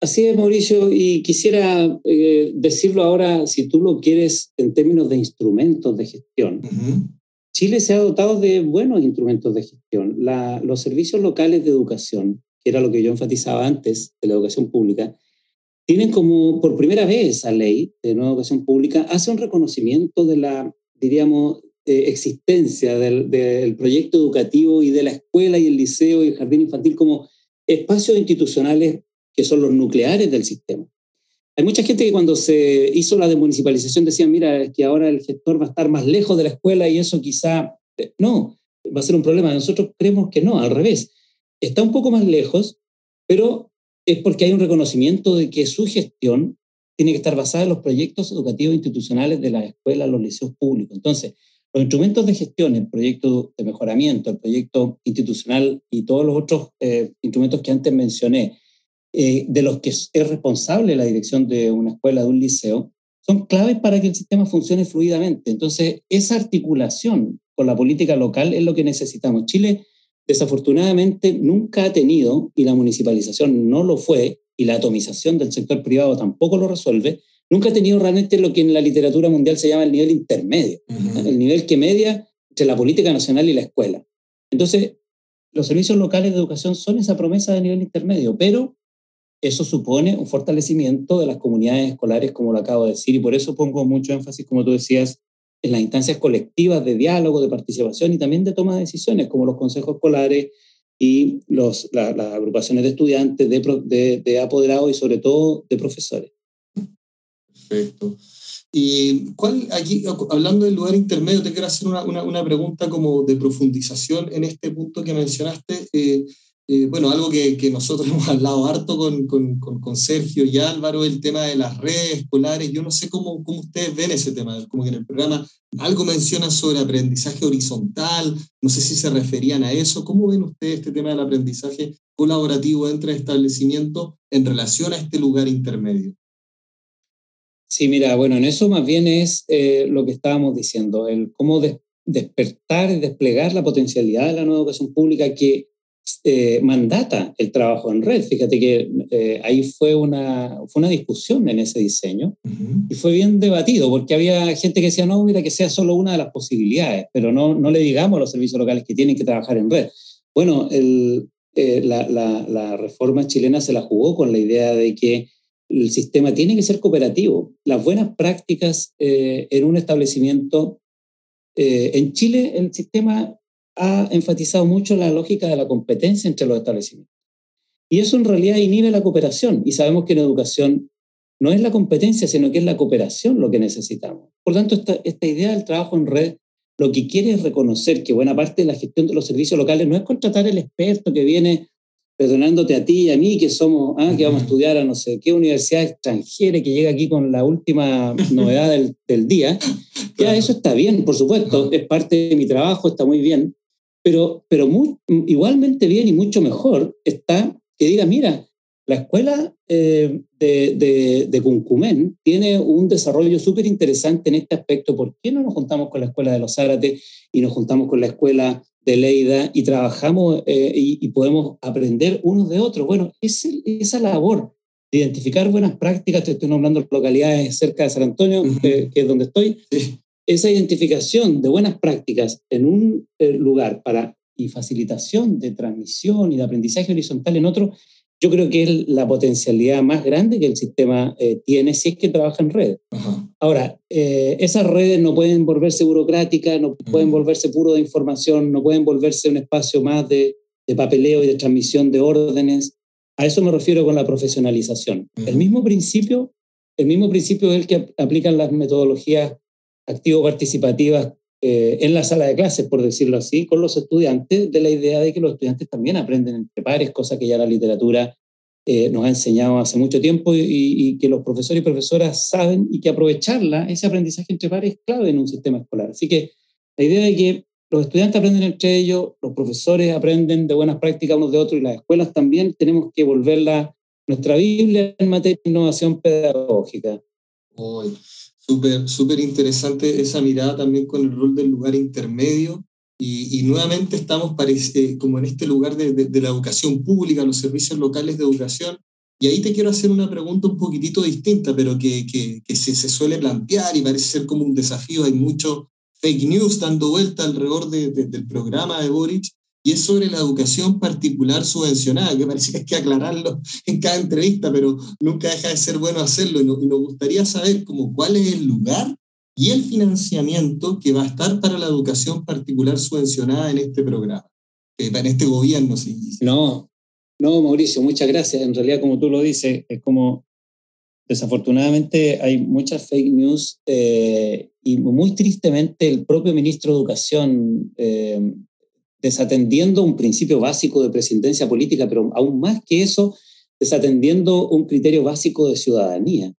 Así es, Mauricio, y quisiera eh, decirlo ahora, si tú lo quieres en términos de instrumentos de gestión. Chile se ha dotado de buenos instrumentos de gestión. los servicios locales de educación, que era lo que yo enfatizaba antes de la educación pública, tienen como por primera vez esa ley de nueva educación pública, hace un reconocimiento de la, diríamos, eh, existencia del, proyecto educativo y de la escuela y el liceo y el jardín infantil como espacios institucionales que son los nucleares del sistema. Hay mucha gente que cuando se hizo la demunicipalización decía, mira, es que ahora el gestor va a estar más lejos de la escuela y eso quizá, eh, no, va a ser un problema. Nosotros creemos que no, al revés. Está un poco más lejos, pero es porque hay un reconocimiento de que su gestión tiene que estar basada en los proyectos educativos institucionales de la escuela, los liceos públicos. Entonces, Los instrumentos de gestión, el proyecto de mejoramiento, el proyecto institucional y todos los otros eh, instrumentos que antes mencioné, eh, de los que es responsable la dirección de una escuela, de un liceo, son claves para que el sistema funcione fluidamente. Entonces, esa articulación con la política local es lo que necesitamos. Chile, desafortunadamente, nunca ha tenido, y la municipalización no lo fue, y la atomización del sector privado tampoco lo resuelve, nunca ha tenido realmente lo que en la literatura mundial se llama el nivel intermedio, el nivel que media entre la política nacional y la escuela. Entonces, los servicios locales de educación son esa promesa de nivel intermedio, pero eso supone un fortalecimiento de las comunidades escolares, como lo acabo de decir, y por eso pongo mucho énfasis, como tú decías, en las instancias colectivas de diálogo, de participación y también de toma de decisiones, como los consejos escolares y los, las agrupaciones de estudiantes, de, de, de apoderados y sobre todo de profesores. Perfecto. Y cuál, aquí, hablando del lugar intermedio, te quiero hacer una, una, una pregunta como de profundización en este punto que mencionaste. Eh, eh, bueno, algo que, que, nosotros hemos hablado harto con, con, con, Sergio y Álvaro, el tema de las redes escolares. Yo no sé cómo, cómo ustedes ven ese tema, como que en el programa algo mencionan sobre aprendizaje horizontal, no sé si se referían a eso. ¿Cómo ven ustedes este tema del aprendizaje colaborativo entre establecimientos en relación a este lugar intermedio? Sí, mira, bueno, en eso más bien es eh, lo que estábamos diciendo, el cómo despertar y desplegar la potencialidad de la nueva educación pública que eh, mandata el trabajo en red. Fíjate que eh, ahí fue una, fue una discusión en ese diseño y fue bien debatido porque había gente que decía, no, mira, que sea solo una de las posibilidades, pero no, no le digamos a los servicios locales que tienen que trabajar en red. Bueno, el, eh, la, la, la, reforma chilena se la jugó con la idea de que el sistema tiene que ser cooperativo. Las buenas prácticas en un establecimiento, en Chile el sistema ha enfatizado mucho la lógica de la competencia entre los establecimientos. Y eso en realidad inhibe la cooperación. Y sabemos que en educación no es la competencia, sino que es la cooperación lo que necesitamos. Por tanto, esta, esta idea del trabajo en red lo que quiere es reconocer que buena parte de la gestión de los servicios locales no es contratar el experto que viene perdonándote a ti y a mí, que somos, ah, que vamos a estudiar a no sé qué universidad extranjera que llega aquí con la última novedad del, del día. Ya eso está bien, por supuesto, es parte de mi trabajo, está muy bien, pero, pero igualmente bien y mucho mejor está que diga, mira, la escuela eh, de, de, de, Cuncumén tiene un desarrollo súper interesante en este aspecto. ¿Por qué no nos juntamos con la escuela de los Zárate y nos juntamos con la escuela de Leida y trabajamos eh, y, podemos aprender unos de otros? Bueno, es esa labor de identificar buenas prácticas, te estoy nombrando localidades cerca de San Antonio, que es donde estoy, sí esa identificación de buenas prácticas en un eh, lugar para, y facilitación de transmisión y de aprendizaje horizontal en otro, yo creo que es la potencialidad más grande que el sistema eh, tiene si es que trabaja en red. Ahora, eh, esas redes no pueden volverse burocráticas, no pueden volverse puro de información, no pueden volverse un espacio más de, de, papeleo y de transmisión de órdenes. A eso me refiero con la profesionalización. El mismo principio, el mismo principio es el que aplican las metodologías activo-participativas eh, en la sala de clases, por decirlo así, con los estudiantes, de la idea de que los estudiantes también aprenden entre pares, cosa que ya la literatura eh, nos ha enseñado hace mucho tiempo y, y, que los profesores y profesoras saben y que aprovecharla, ese aprendizaje entre pares es clave en un sistema escolar. Así que la idea de que los estudiantes aprenden entre ellos, los profesores aprenden de buenas prácticas unos de otros y las escuelas también tenemos que volverla nuestra Biblia en materia de innovación pedagógica. Hoy. Súper, súper interesante esa mirada también con el rol del lugar intermedio. Y, y nuevamente estamos parece, como en este lugar de, de, de, la educación pública, los servicios locales de educación. Y ahí te quiero hacer una pregunta un poquitito distinta, pero que, que, se, se, suele plantear y parece ser como un desafío. Hay mucho fake news dando vuelta alrededor de, del programa de Boric y es sobre la educación particular subvencionada, que parece que hay que aclararlo en cada entrevista, pero nunca deja de ser bueno hacerlo. Y nos, y nos gustaría saber como cuál es el lugar y el financiamiento que va a estar para la educación particular subvencionada en este programa, en este gobierno. Sí. No, no, Mauricio, muchas gracias. En realidad, como tú lo dices, es como desafortunadamente hay muchas fake news eh, y muy tristemente el propio ministro de Educación eh, desatendiendo un principio básico de presidencia política, pero aún más que eso, desatendiendo un criterio básico de ciudadanía.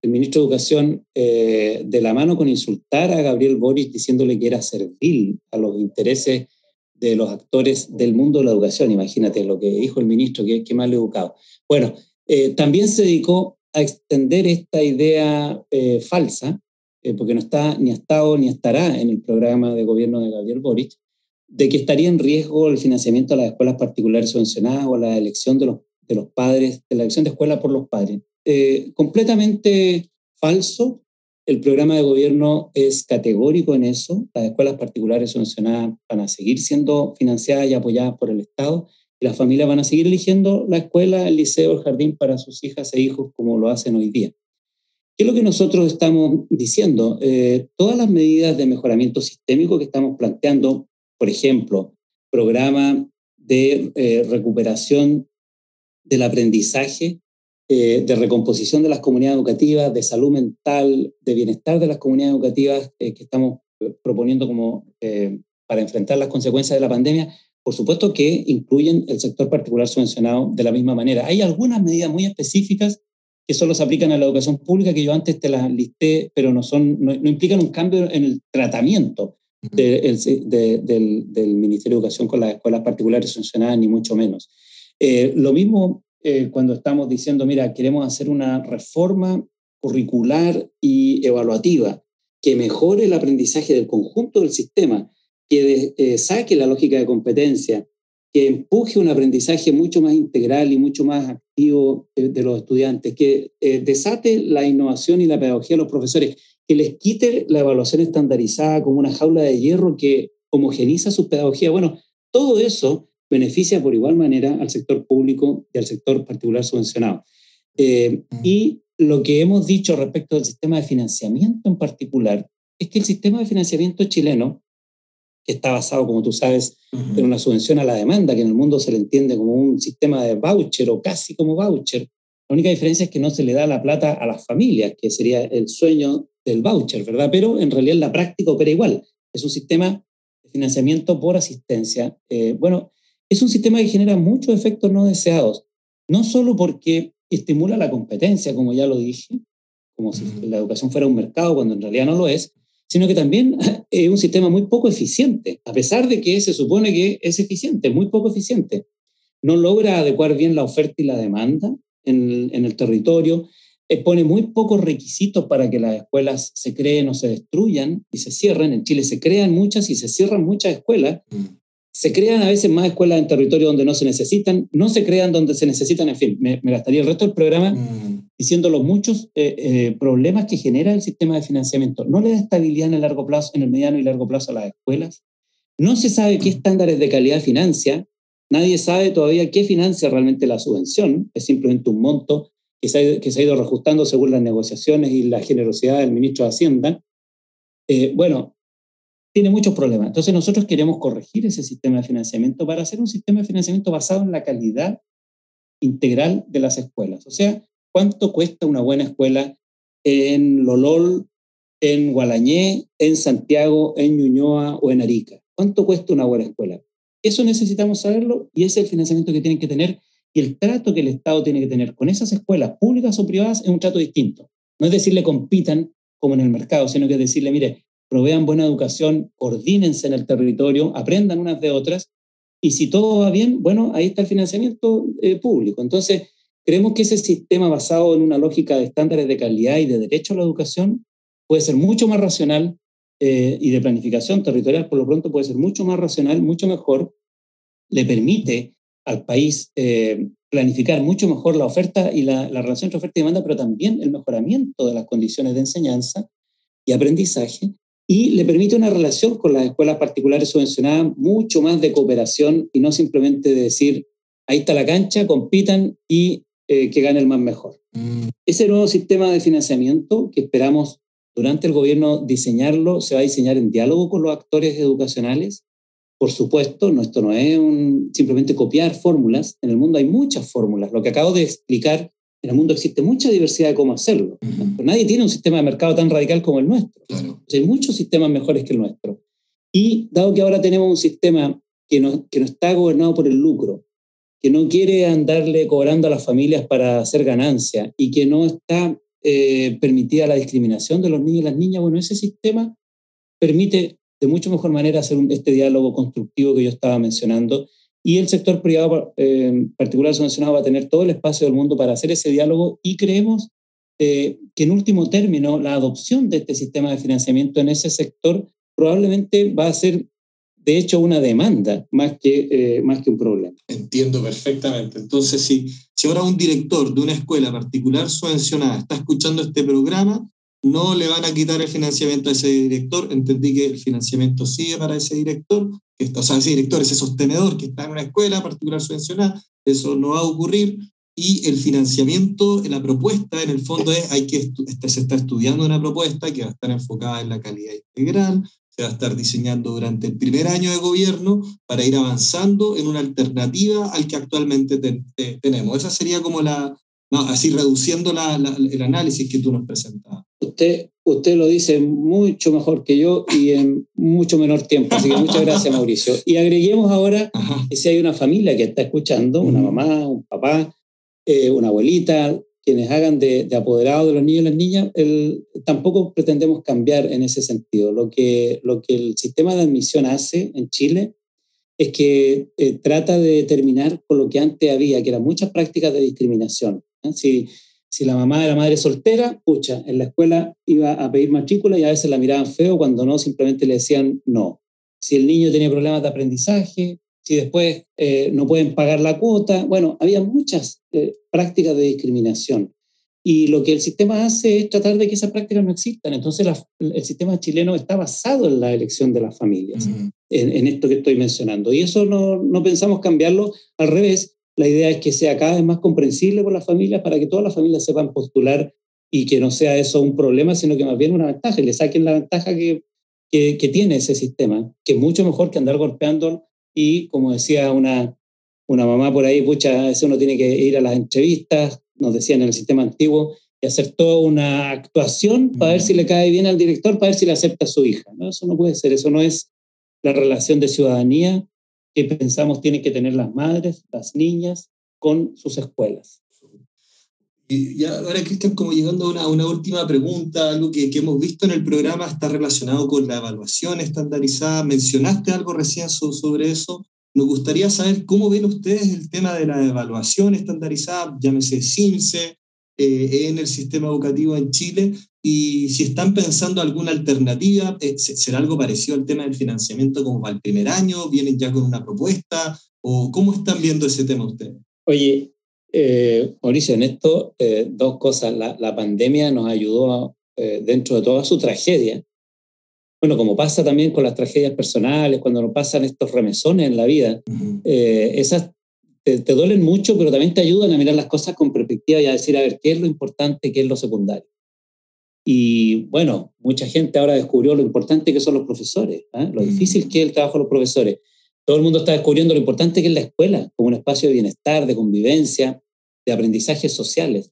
El ministro de Educación, eh, de la mano con insultar a Gabriel Boris diciéndole que era servil a los intereses de los actores del mundo de la educación, imagínate lo que dijo el ministro, que, que mal educado. Bueno, eh, también se dedicó a extender esta idea eh, falsa, porque no está ni ha estado ni estará en el programa de gobierno de Gabriel Boric, de que estaría en riesgo el financiamiento de las escuelas particulares subvencionadas o la elección de los de los padres, de la elección de escuela por los padres. Eh, completamente falso. El programa de gobierno es categórico en eso. Las escuelas particulares subvencionadas van a seguir siendo financiadas y apoyadas por el Estado y las familias van a seguir eligiendo la escuela, el liceo, el jardín para sus hijas e hijos como lo hacen hoy día. ¿Qué es lo que nosotros estamos diciendo? Eh, todas las medidas de mejoramiento sistémico que estamos planteando, por ejemplo, programa de eh, recuperación del aprendizaje, eh, de recomposición de las comunidades educativas, de salud mental, de bienestar de las comunidades educativas eh, que estamos proponiendo como para enfrentar las consecuencias de la pandemia, por supuesto que incluyen el sector particular subvencionado de la misma manera. Hay algunas medidas muy específicas que solo se aplican a la educación pública, que yo antes te las listé, pero no, son, no, implican un cambio en el tratamiento del, del, Ministerio de Educación con las escuelas particulares subvencionadas, ni mucho menos. Eh, lo mismo eh, cuando estamos diciendo, mira, queremos hacer una reforma curricular y evaluativa que mejore el aprendizaje del conjunto del sistema, que eh, saque la lógica de competencia, que empuje un aprendizaje mucho más integral y mucho más activo de, los estudiantes, que desate la innovación y la pedagogía de los profesores, que les quite la evaluación estandarizada como una jaula de hierro que homogeniza su pedagogía. Bueno, todo eso beneficia por igual manera al sector público y al sector particular subvencionado. Eh, y lo que hemos dicho respecto del sistema de financiamiento en particular es que el sistema de financiamiento chileno, que está basado, como tú sabes, en una subvención a la demanda, que en el mundo se le entiende como un sistema de voucher o casi como voucher, la única diferencia es que no se le da la plata a las familias, que sería el sueño del voucher, ¿verdad? Pero en realidad la práctica opera igual. Es un sistema de financiamiento por asistencia. Eh, bueno, es un sistema que genera muchos efectos no deseados, no solo porque estimula la competencia, como ya lo dije, como si la educación fuera un mercado cuando en realidad no lo es, sino que también es un sistema muy poco eficiente, a pesar de que se supone que es eficiente, muy poco eficiente. No logra adecuar bien la oferta y la demanda en el, territorio, pone muy pocos requisitos para que las escuelas se creen o se destruyan y se cierren. En Chile se crean muchas y se cierran muchas escuelas, mm se crean a veces más escuelas en territorio donde no se necesitan, no se crean donde se necesitan, en fin, me, gastaría el resto del programa mm. diciendo los muchos eh, eh, problemas que genera el sistema de financiamiento. No le da estabilidad en el largo plazo, en el mediano y largo plazo a las escuelas. No se sabe qué estándares de calidad financia. Nadie sabe todavía qué financia realmente la subvención. Es simplemente un monto que se ha, que ido reajustando según las negociaciones y la generosidad del ministro de Hacienda. Eh, bueno, tiene muchos problemas. Entonces nosotros queremos corregir ese sistema de financiamiento para hacer un sistema de financiamiento basado en la calidad integral de las escuelas. O sea, ¿cuánto cuesta una buena escuela en Lolol, en Gualañé, en Santiago, en Ñuñoa o en Arica? ¿Cuánto cuesta una buena escuela? Eso necesitamos saberlo y ese es el financiamiento que tienen que tener y el trato que el Estado tiene que tener con esas escuelas públicas o privadas es un trato distinto. No es decirle compitan como en el mercado, sino que es decirle, mire, provean buena educación, coordínense en el territorio, aprendan unas de otras, y si todo va bien, bueno, ahí está el financiamiento eh, público. Entonces, creemos que ese sistema basado en una lógica de estándares de calidad y de derecho a la educación puede ser mucho más racional eh, y de planificación territorial, por lo pronto puede ser mucho más racional, mucho mejor, le permite al país eh, planificar mucho mejor la oferta y la, la relación entre oferta y demanda, pero también el mejoramiento de las condiciones de enseñanza y aprendizaje, y le permite una relación con las escuelas particulares subvencionadas, mucho más de cooperación y no simplemente de decir, ahí está la cancha, compitan y eh, que gane el más mejor. Mm. Ese nuevo sistema de financiamiento que esperamos durante el gobierno diseñarlo, se va a diseñar en diálogo con los actores educacionales. Por supuesto, no, esto no es un, simplemente copiar fórmulas. En el mundo hay muchas fórmulas. Lo que acabo de explicar en el mundo existe mucha diversidad de cómo hacerlo. nadie tiene un sistema de mercado tan radical como el nuestro. hay muchos sistemas mejores que el nuestro. Y dado que ahora tenemos un sistema que no, que no está gobernado por el lucro, que no quiere andarle cobrando a las familias para hacer ganancia y que no está eh, permitida la discriminación de los niños y las niñas, bueno, ese sistema permite de mucho mejor manera hacer este diálogo constructivo que yo estaba mencionando y el sector privado eh, en particular subvencionado va a tener todo el espacio del mundo para hacer ese diálogo y creemos eh, que en último término la adopción de este sistema de financiamiento en ese sector probablemente va a ser de hecho una demanda más que, eh, más que un problema. Entiendo perfectamente. Entonces, si, si ahora un director de una escuela particular subvencionada está escuchando este programa, no le van a quitar el financiamiento a ese director. Entendí que el financiamiento sigue para ese director, que o sea, ese director, ese sostenedor que está en una escuela particular subvencionada, eso no va a ocurrir. Y el financiamiento, la propuesta en el fondo es, hay que este, se está estudiando una propuesta que va a estar enfocada en la calidad integral, se va a estar diseñando durante el primer año de gobierno para ir avanzando en una alternativa al que actualmente tenemos. Esa sería como la, así reduciendo el análisis que tú nos presentabas. Usted, usted lo dice mucho mejor que yo y en mucho menor tiempo, así que muchas gracias Mauricio. Y agreguemos ahora que si hay una familia que está escuchando, una mamá, un papá, eh, una abuelita, quienes hagan de, de apoderado de los niños y las niñas, tampoco pretendemos cambiar en ese sentido. Lo que, lo que el sistema de admisión hace en Chile es que eh, trata de determinar con lo que antes había, que eran muchas prácticas de discriminación. Si, si la mamá era madre soltera, pucha, en la escuela iba a pedir matrícula y a veces la miraban feo, cuando no, simplemente le decían no. Si el niño tenía problemas de aprendizaje, si después eh, no pueden pagar la cuota. Bueno, había muchas eh, prácticas de discriminación. Y lo que el sistema hace es tratar de que esas prácticas no existan. Entonces el sistema chileno está basado en la elección de las familias, en, esto que estoy mencionando. Y eso no, no pensamos cambiarlo. Al revés, la idea es que sea cada vez más comprensible por las familias para que todas las familias sepan postular y que no sea eso un problema, sino que más bien una ventaja y le saquen la ventaja que, que, que tiene ese sistema, que es mucho mejor que andar golpeando y como decía una, una mamá por ahí, pucha, eso uno tiene que ir a las entrevistas, nos decían en el sistema antiguo, y hacer toda una actuación para ver si le cae bien al director, para ver si le acepta a su hija. ¿no? Eso no puede ser, eso no es la relación de ciudadanía que pensamos tienen que tener las madres, las niñas con sus escuelas. Y ahora, Cristian, como llegando a una, una última pregunta, algo que, que, hemos visto en el programa está relacionado con la evaluación estandarizada. Mencionaste algo recién sobre eso. Nos gustaría saber cómo ven ustedes el tema de la evaluación estandarizada, llámese CIMSE, eh, en el sistema educativo en Chile y si están pensando alguna alternativa, eh, ¿será algo parecido al tema del financiamiento como para el primer año? ¿Vienen ya con una propuesta? ¿O cómo están viendo ese tema ustedes? Oye, eh, Mauricio, en esto, eh, dos cosas. La, la, pandemia nos ayudó eh, dentro de toda su tragedia. Bueno, como pasa también con las tragedias personales, cuando nos pasan estos remesones en la vida, esas te, te, duelen mucho, pero también te ayudan a mirar las cosas con perspectiva y a decir, a ver, ¿qué es lo importante, qué es lo secundario? Y bueno, mucha gente ahora descubrió lo importante que son los profesores, lo difícil que es el trabajo de los profesores. Todo el mundo está descubriendo lo importante que es la escuela como un espacio de bienestar, de convivencia, de aprendizajes sociales.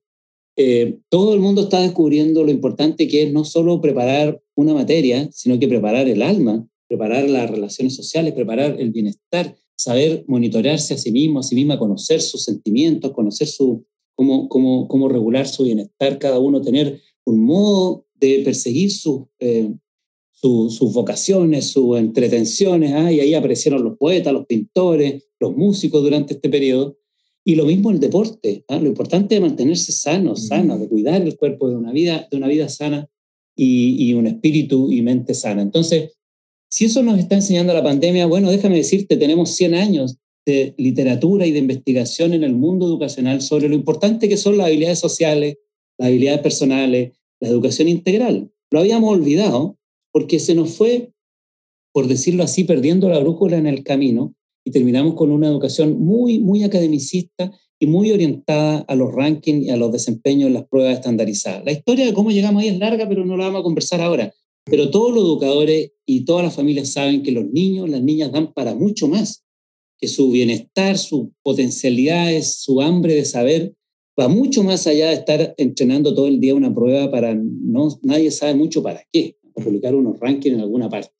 Eh, todo el mundo está descubriendo lo importante que es no solo preparar una materia, sino que preparar el alma, preparar las relaciones sociales, preparar el bienestar, saber monitorearse a sí mismo, a sí misma, conocer sus sentimientos, conocer su, cómo, cómo, cómo regular su bienestar, cada uno tener un modo de perseguir eh, sus vocaciones, sus entretenciones, ¿ah? y ahí aparecieron los poetas, los pintores, los músicos durante este periodo, y lo mismo el deporte, ¿ah? lo importante es mantenerse sano, sana, de cuidar el cuerpo de una vida, de una vida sana y, y, un espíritu y mente sana. Entonces, si eso nos está enseñando la pandemia, bueno, déjame decirte, tenemos 100 años de literatura y de investigación en el mundo educacional sobre lo importante que son las habilidades sociales, las habilidades personales, la educación integral. Lo habíamos olvidado porque se nos fue, por decirlo así, perdiendo la brújula en el camino y terminamos con una educación muy, muy academicista y muy orientada a los rankings y a los desempeños en las pruebas estandarizadas. La historia de cómo llegamos ahí es larga, pero no la vamos a conversar ahora. Pero todos los educadores y todas las familias saben que los niños, las niñas dan para mucho más, que su bienestar, sus potencialidades, su hambre de saber. Va mucho más allá de estar entrenando todo el día una prueba para no, nadie sabe mucho para qué, para publicar unos rankings en alguna parte.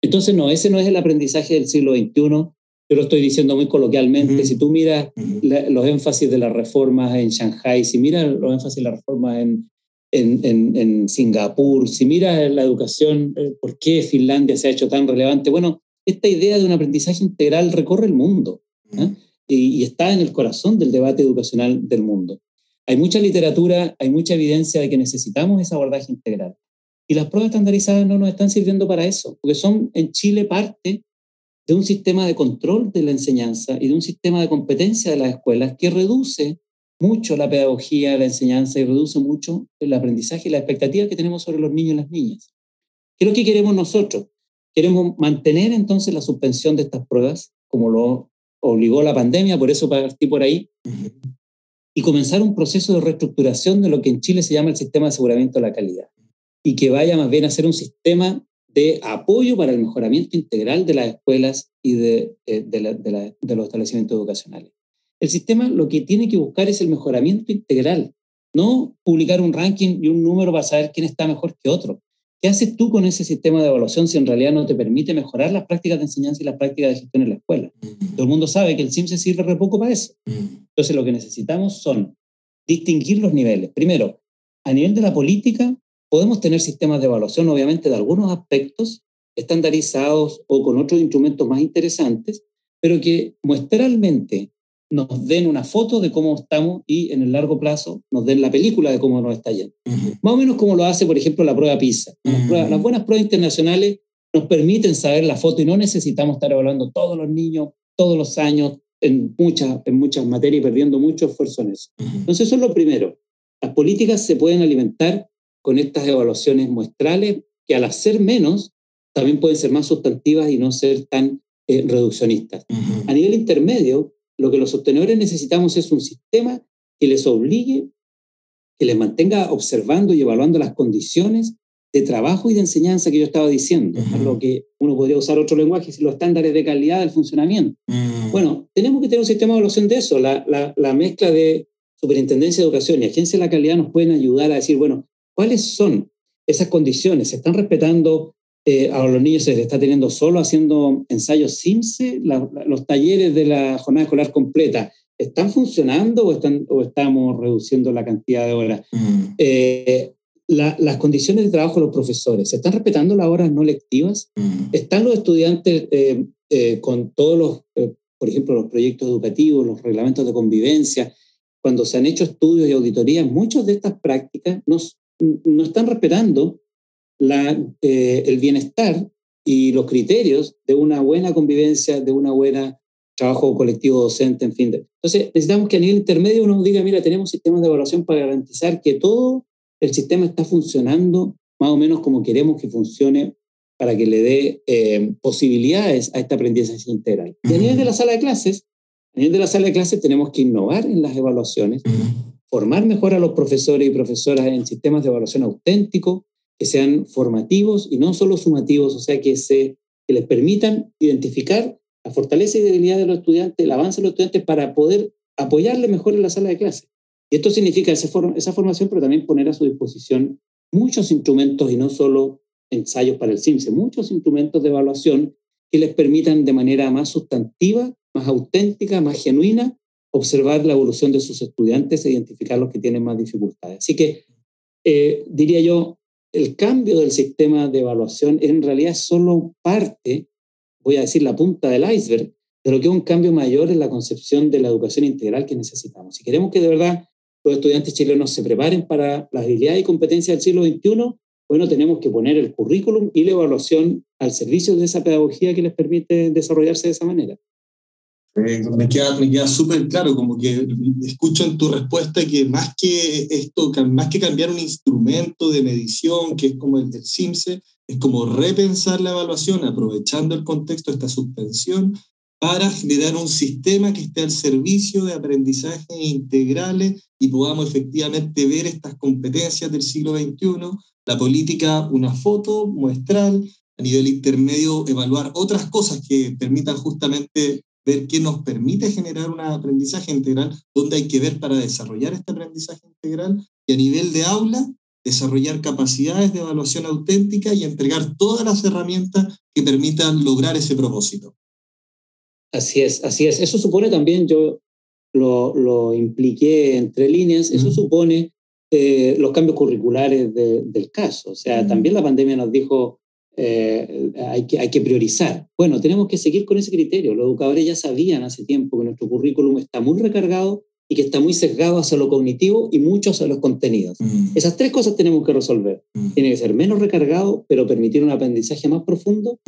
Entonces, no, ese no es el aprendizaje del siglo XXI yo lo estoy diciendo muy coloquialmente, si tú miras los énfasis de las reformas en Shanghai, si miras los énfasis de las reformas en, en, en, Singapur, si miras la educación, eh, por qué Finlandia se ha hecho tan relevante, bueno, esta idea de un aprendizaje integral recorre el mundo ¿eh? y, y, está en el corazón del debate educacional del mundo. Hay mucha literatura, hay mucha evidencia de que necesitamos ese abordaje integral. Y las pruebas estandarizadas no nos están sirviendo para eso, porque son en Chile parte de un sistema de control de la enseñanza y de un sistema de competencia de las escuelas que reduce mucho la pedagogía, la enseñanza y reduce mucho el aprendizaje y la expectativa que tenemos sobre los niños y las niñas. ¿Qué es lo que queremos nosotros? Queremos mantener entonces la suspensión de estas pruebas, como lo obligó la pandemia, por eso partí por ahí, y comenzar un proceso de reestructuración de lo que en Chile se llama el sistema de aseguramiento de la calidad, y que vaya más bien a ser un sistema de apoyo para el mejoramiento integral de las escuelas y de, eh, de, los establecimientos educacionales. El sistema lo que tiene que buscar es el mejoramiento integral, no publicar un ranking y un número para saber quién está mejor que otro. ¿Qué haces tú con ese sistema de evaluación si en realidad no te permite mejorar las prácticas de enseñanza y las prácticas de gestión en la escuela? Todo el mundo sabe que el SIM se sirve re poco para eso. Entonces lo que necesitamos son distinguir los niveles. Primero, a nivel de la política, podemos tener sistemas de evaluación, obviamente, de algunos aspectos estandarizados o con otros instrumentos más interesantes, pero que muestralmente nos den una foto de cómo estamos y en el largo plazo nos den la película de cómo nos está yendo. Más o menos como lo hace, por ejemplo, la prueba PISA. Las, buenas pruebas internacionales nos permiten saber la foto y no necesitamos estar evaluando todos los niños, todos los años, en muchas, en muchas materias y perdiendo mucho esfuerzo en eso. Entonces, eso es lo primero. Las políticas se pueden alimentar con estas evaluaciones muestrales que al hacer menos también pueden ser más sustantivas y no ser tan eh, reduccionistas. A nivel intermedio, lo que los sostenedores necesitamos es un sistema que les obligue, que les mantenga observando y evaluando las condiciones de trabajo y de enseñanza que yo estaba diciendo, lo que uno podría usar otro lenguaje, los estándares de calidad del funcionamiento. Bueno, tenemos que tener un sistema de evaluación de eso. La, la, la, mezcla de Superintendencia de Educación y Agencia de la Calidad nos pueden ayudar a decir, bueno, ¿cuáles son esas condiciones? ¿Se están respetando eh, a los niños se les está teniendo solo haciendo ensayos SIMSE, los talleres de la jornada escolar completa, ¿están funcionando o, están, o estamos reduciendo la cantidad de horas? Mm. Eh, las condiciones de trabajo de los profesores, ¿se están respetando las horas no lectivas? Mm. ¿Están los estudiantes eh, con todos los, por ejemplo, los proyectos educativos, los reglamentos de convivencia? Cuando se han hecho estudios y auditorías, muchas de estas prácticas no, no están respetando la, eh, el bienestar y los criterios de una buena convivencia, de una buena trabajo colectivo docente, en fin. Entonces, necesitamos que a nivel intermedio uno diga, mira, tenemos sistemas de evaluación para garantizar que todo el sistema está funcionando más o menos como queremos que funcione para que le dé eh, posibilidades a este aprendizaje integral. Y a nivel de la sala de clases, a nivel de la sala de clases tenemos que innovar en las evaluaciones, formar mejor a los profesores y profesoras en sistemas de evaluación auténticos, que sean formativos y no solo sumativos, o sea, que, se, que les permitan identificar la fortaleza y debilidad de los estudiantes, el avance de los estudiantes para poder apoyarle mejor en la sala de clase. Y esto significa esa, formación, pero también poner a su disposición muchos instrumentos y no solo ensayos para el CIMSE, muchos instrumentos de evaluación que les permitan de manera más sustantiva, más auténtica, más genuina, observar la evolución de sus estudiantes e identificar los que tienen más dificultades. Así que eh, diría yo, el cambio del sistema de evaluación en realidad es solo parte, voy a decir la punta del iceberg, de lo que es un cambio mayor en la concepción de la educación integral que necesitamos. Si queremos que de verdad los estudiantes chilenos se preparen para las habilidades y competencias del siglo XXI, bueno, tenemos que poner el currículum y la evaluación al servicio de esa pedagogía que les permite desarrollarse de esa manera. Eh, me queda, me queda súper claro, como que escucho en tu respuesta que más que esto, más que cambiar un instrumento de medición, que es como el del CIMSE, es como repensar la evaluación, aprovechando el contexto de esta suspensión, para generar un sistema que esté al servicio de aprendizajes integrales y podamos efectivamente ver estas competencias del siglo XXI, la política, una foto muestral, a nivel intermedio, evaluar otras cosas que permitan justamente ver qué nos permite generar un aprendizaje integral, dónde hay que ver para desarrollar este aprendizaje integral y a nivel de aula, desarrollar capacidades de evaluación auténtica y entregar todas las herramientas que permitan lograr ese propósito. Así es, así es. Eso supone también, yo lo, lo impliqué entre líneas, eso supone eh, los cambios curriculares del caso. O sea, también la pandemia nos dijo, eh, hay, que, hay que priorizar. Bueno, tenemos que seguir con ese criterio. Los educadores ya sabían hace tiempo que nuestro currículum está muy recargado y que está muy sesgado hacia lo cognitivo y mucho hacia los contenidos. Esas tres cosas tenemos que resolver. Tiene que ser menos recargado, pero permitir un aprendizaje más profundo.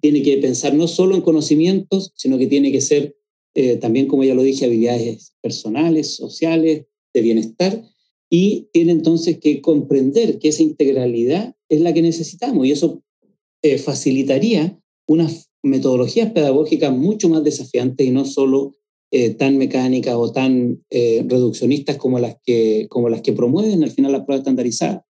Tiene que pensar no solo en conocimientos, sino que tiene que ser eh, también, como ya lo dije, habilidades personales, sociales, de bienestar. Y tiene entonces que comprender que esa integralidad es la que necesitamos y eso eh, facilitaría unas metodologías pedagógicas mucho más desafiantes y no solo eh, tan mecánicas o tan eh, reduccionistas como las, que, como las que promueven al final la prueba estandarizada.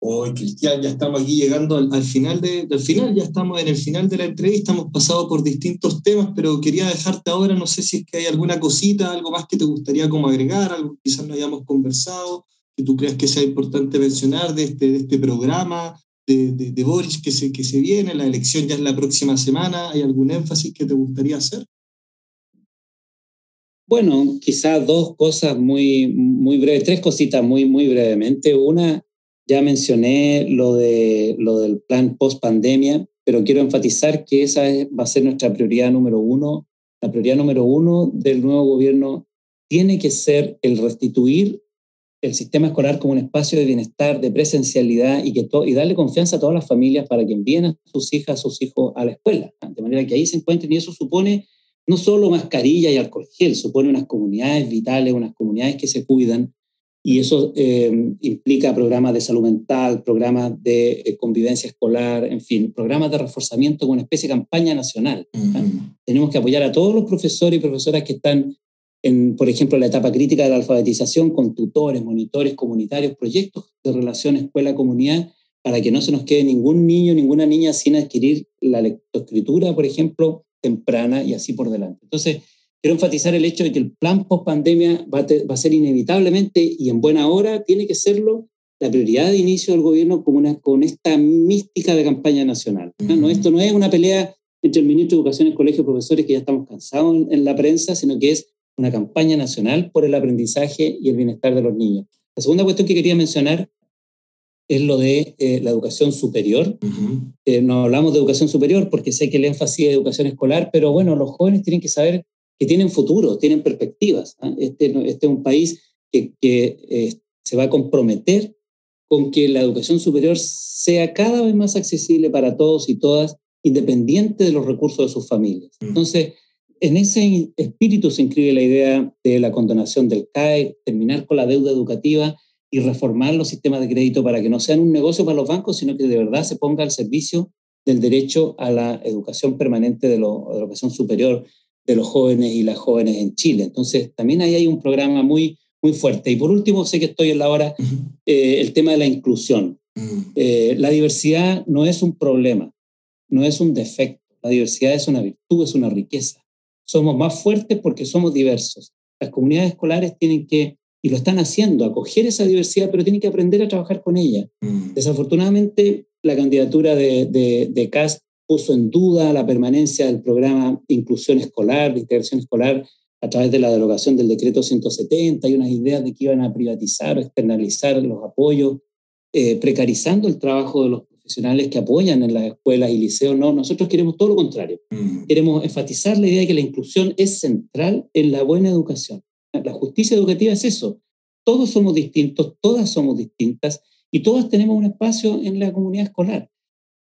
Hoy, Cristian, ya estamos aquí llegando al, final de, del final, ya estamos en el final de la entrevista, hemos pasado por distintos temas, pero quería dejarte ahora, no sé si es que hay alguna cosita, algo más que te gustaría como agregar, algo que quizás no hayamos conversado, que tú creas que sea importante mencionar de este, de este programa, de, de, de que se, que se viene, la elección ya es la próxima semana, ¿hay algún énfasis que te gustaría hacer? Bueno, quizás dos cosas muy, muy breves, tres cositas muy, muy brevemente. Una, ya mencioné lo, de, lo del plan post pandemia, pero quiero enfatizar que esa va a ser nuestra prioridad número uno. La prioridad número uno del nuevo gobierno tiene que ser el restituir el sistema escolar como un espacio de bienestar, de presencialidad y, que y darle confianza a todas las familias para que envíen a sus hijas, a sus hijos a la escuela, de manera que ahí se encuentren y eso supone no solo mascarilla y alcohol gel, supone unas comunidades vitales, unas comunidades que se cuidan, y eso eh, implica programas de salud mental, programas de eh, convivencia escolar, en fin, programas de reforzamiento con una especie de campaña nacional. Tenemos que apoyar a todos los profesores y profesoras que están en, por ejemplo, la etapa crítica de la alfabetización con tutores, monitores comunitarios, proyectos de relación escuela-comunidad, para que no se nos quede ningún niño, ninguna niña sin adquirir la lectoescritura, por ejemplo, temprana y así por delante. Entonces, quiero enfatizar el hecho de que el plan post-pandemia va, va, a ser inevitablemente y en buena hora, tiene que serlo la prioridad de inicio del gobierno con, una, con esta mística de campaña nacional. ¿no? Esto no es una pelea entre el ministro de Educación y el Colegio de Profesores, que ya estamos cansados en, en la prensa, sino que es una campaña nacional por el aprendizaje y el bienestar de los niños. La segunda cuestión que quería mencionar es lo de eh, la educación superior. Eh, no hablamos de educación superior porque sé que el énfasis es educación escolar, pero bueno, los jóvenes tienen que saber que tienen futuro, tienen perspectivas. ¿ah? Este, este, es un país que, que eh, se va a comprometer con que la educación superior sea cada vez más accesible para todos y todas, independiente de los recursos de sus familias. Entonces, en ese espíritu se inscribe la idea de la condonación del CAE, terminar con la deuda educativa y reformar los sistemas de crédito para que no sean un negocio para los bancos, sino que de verdad se ponga al servicio del derecho a la educación permanente de, la educación superior de los jóvenes y las jóvenes en Chile. Entonces, también ahí hay un programa muy, muy fuerte. Y por último, sé que estoy en la hora, eh, el tema de la inclusión. Eh, la diversidad no es un problema, no es un defecto. La diversidad es una virtud, es una riqueza. Somos más fuertes porque somos diversos. Las comunidades escolares tienen que y lo están haciendo, acoger esa diversidad, pero tienen que aprender a trabajar con ella. Mm. Desafortunadamente, la candidatura de, de, de CAST puso en duda la permanencia del programa de inclusión escolar, de integración escolar, a través de la derogación del decreto 170. Hay unas ideas de que iban a privatizar o externalizar los apoyos, eh, precarizando el trabajo de los profesionales que apoyan en las escuelas y liceos. No, nosotros queremos todo lo contrario. Mm. Queremos enfatizar la idea de que la inclusión es central en la buena educación. La justicia educativa es eso. Todos somos distintos, todas somos distintas y todas tenemos un espacio en la comunidad escolar.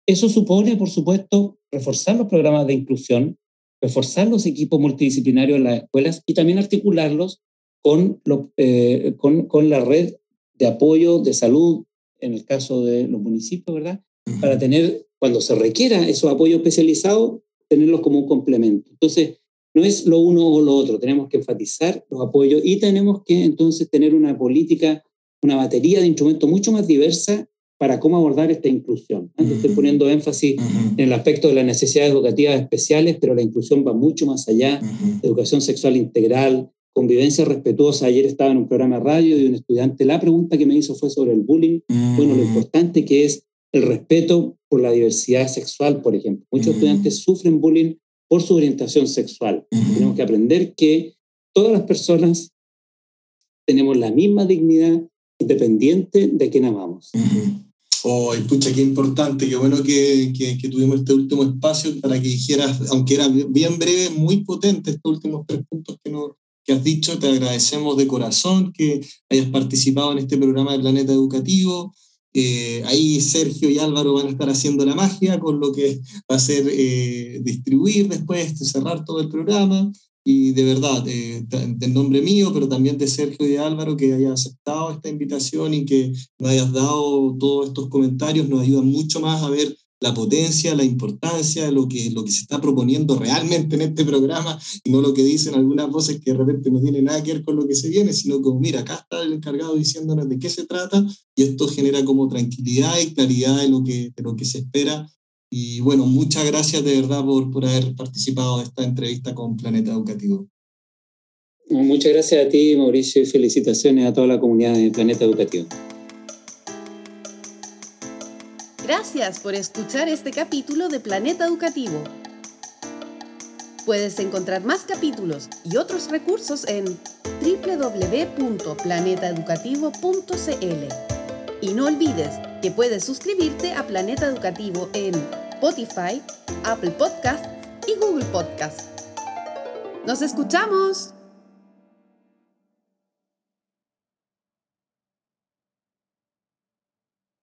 Eso supone, por supuesto, reforzar los programas de inclusión, reforzar los equipos multidisciplinarios en las escuelas y también articularlos con, eh, con, con, la red de apoyo de salud, en el caso de los municipios, ¿verdad? Para tener, cuando se requiera esos apoyos especializados, tenerlos como un complemento. Entonces, no es lo uno o lo otro, tenemos que enfatizar los apoyos y tenemos que entonces tener una política, una batería de instrumentos mucho más diversa para cómo abordar esta inclusión. Estoy poniendo énfasis en el aspecto de las necesidades educativas especiales, pero la inclusión va mucho más allá. Educación sexual integral, convivencia respetuosa. Ayer estaba en un programa de radio y un estudiante, la pregunta que me hizo fue sobre el bullying. Bueno, lo importante que es el respeto por la diversidad sexual, por ejemplo. Muchos estudiantes sufren bullying por su orientación sexual. Tenemos que aprender que todas las personas tenemos la misma dignidad independiente de quien amamos. Oh, pucha, qué importante, qué bueno que, que, tuvimos este último espacio para que dijeras, aunque era bien breve, muy potente estos últimos tres puntos que, no, que has dicho. Te agradecemos de corazón que hayas participado en este programa de Planeta Educativo. Eh, ahí Sergio y Álvaro van a estar haciendo la magia con lo que va a ser eh, distribuir después, cerrar todo el programa. Y de verdad, eh, en nombre mío, pero también de Sergio y de Álvaro, que hayas aceptado esta invitación y que nos hayas dado todos estos comentarios, nos ayudan mucho más a ver la potencia, la importancia lo que, lo que se está proponiendo realmente en este programa y no lo que dicen algunas voces que de repente no tienen nada que ver con lo que se viene, sino como, mira, acá está el encargado diciéndonos de qué se trata y esto genera como tranquilidad y claridad de lo que, de lo que se espera. Y bueno, muchas gracias de verdad por, por haber participado de esta entrevista con Planeta Educativo. Muchas gracias a ti, Mauricio, y felicitaciones a toda la comunidad de Planeta Educativo. Gracias por escuchar este capítulo de Planeta Educativo. Puedes encontrar más capítulos y otros recursos en www.planetaeducativo.cl. Y no olvides que puedes suscribirte a Planeta Educativo en Spotify, Apple Podcasts y Google Podcasts. ¡Nos escuchamos!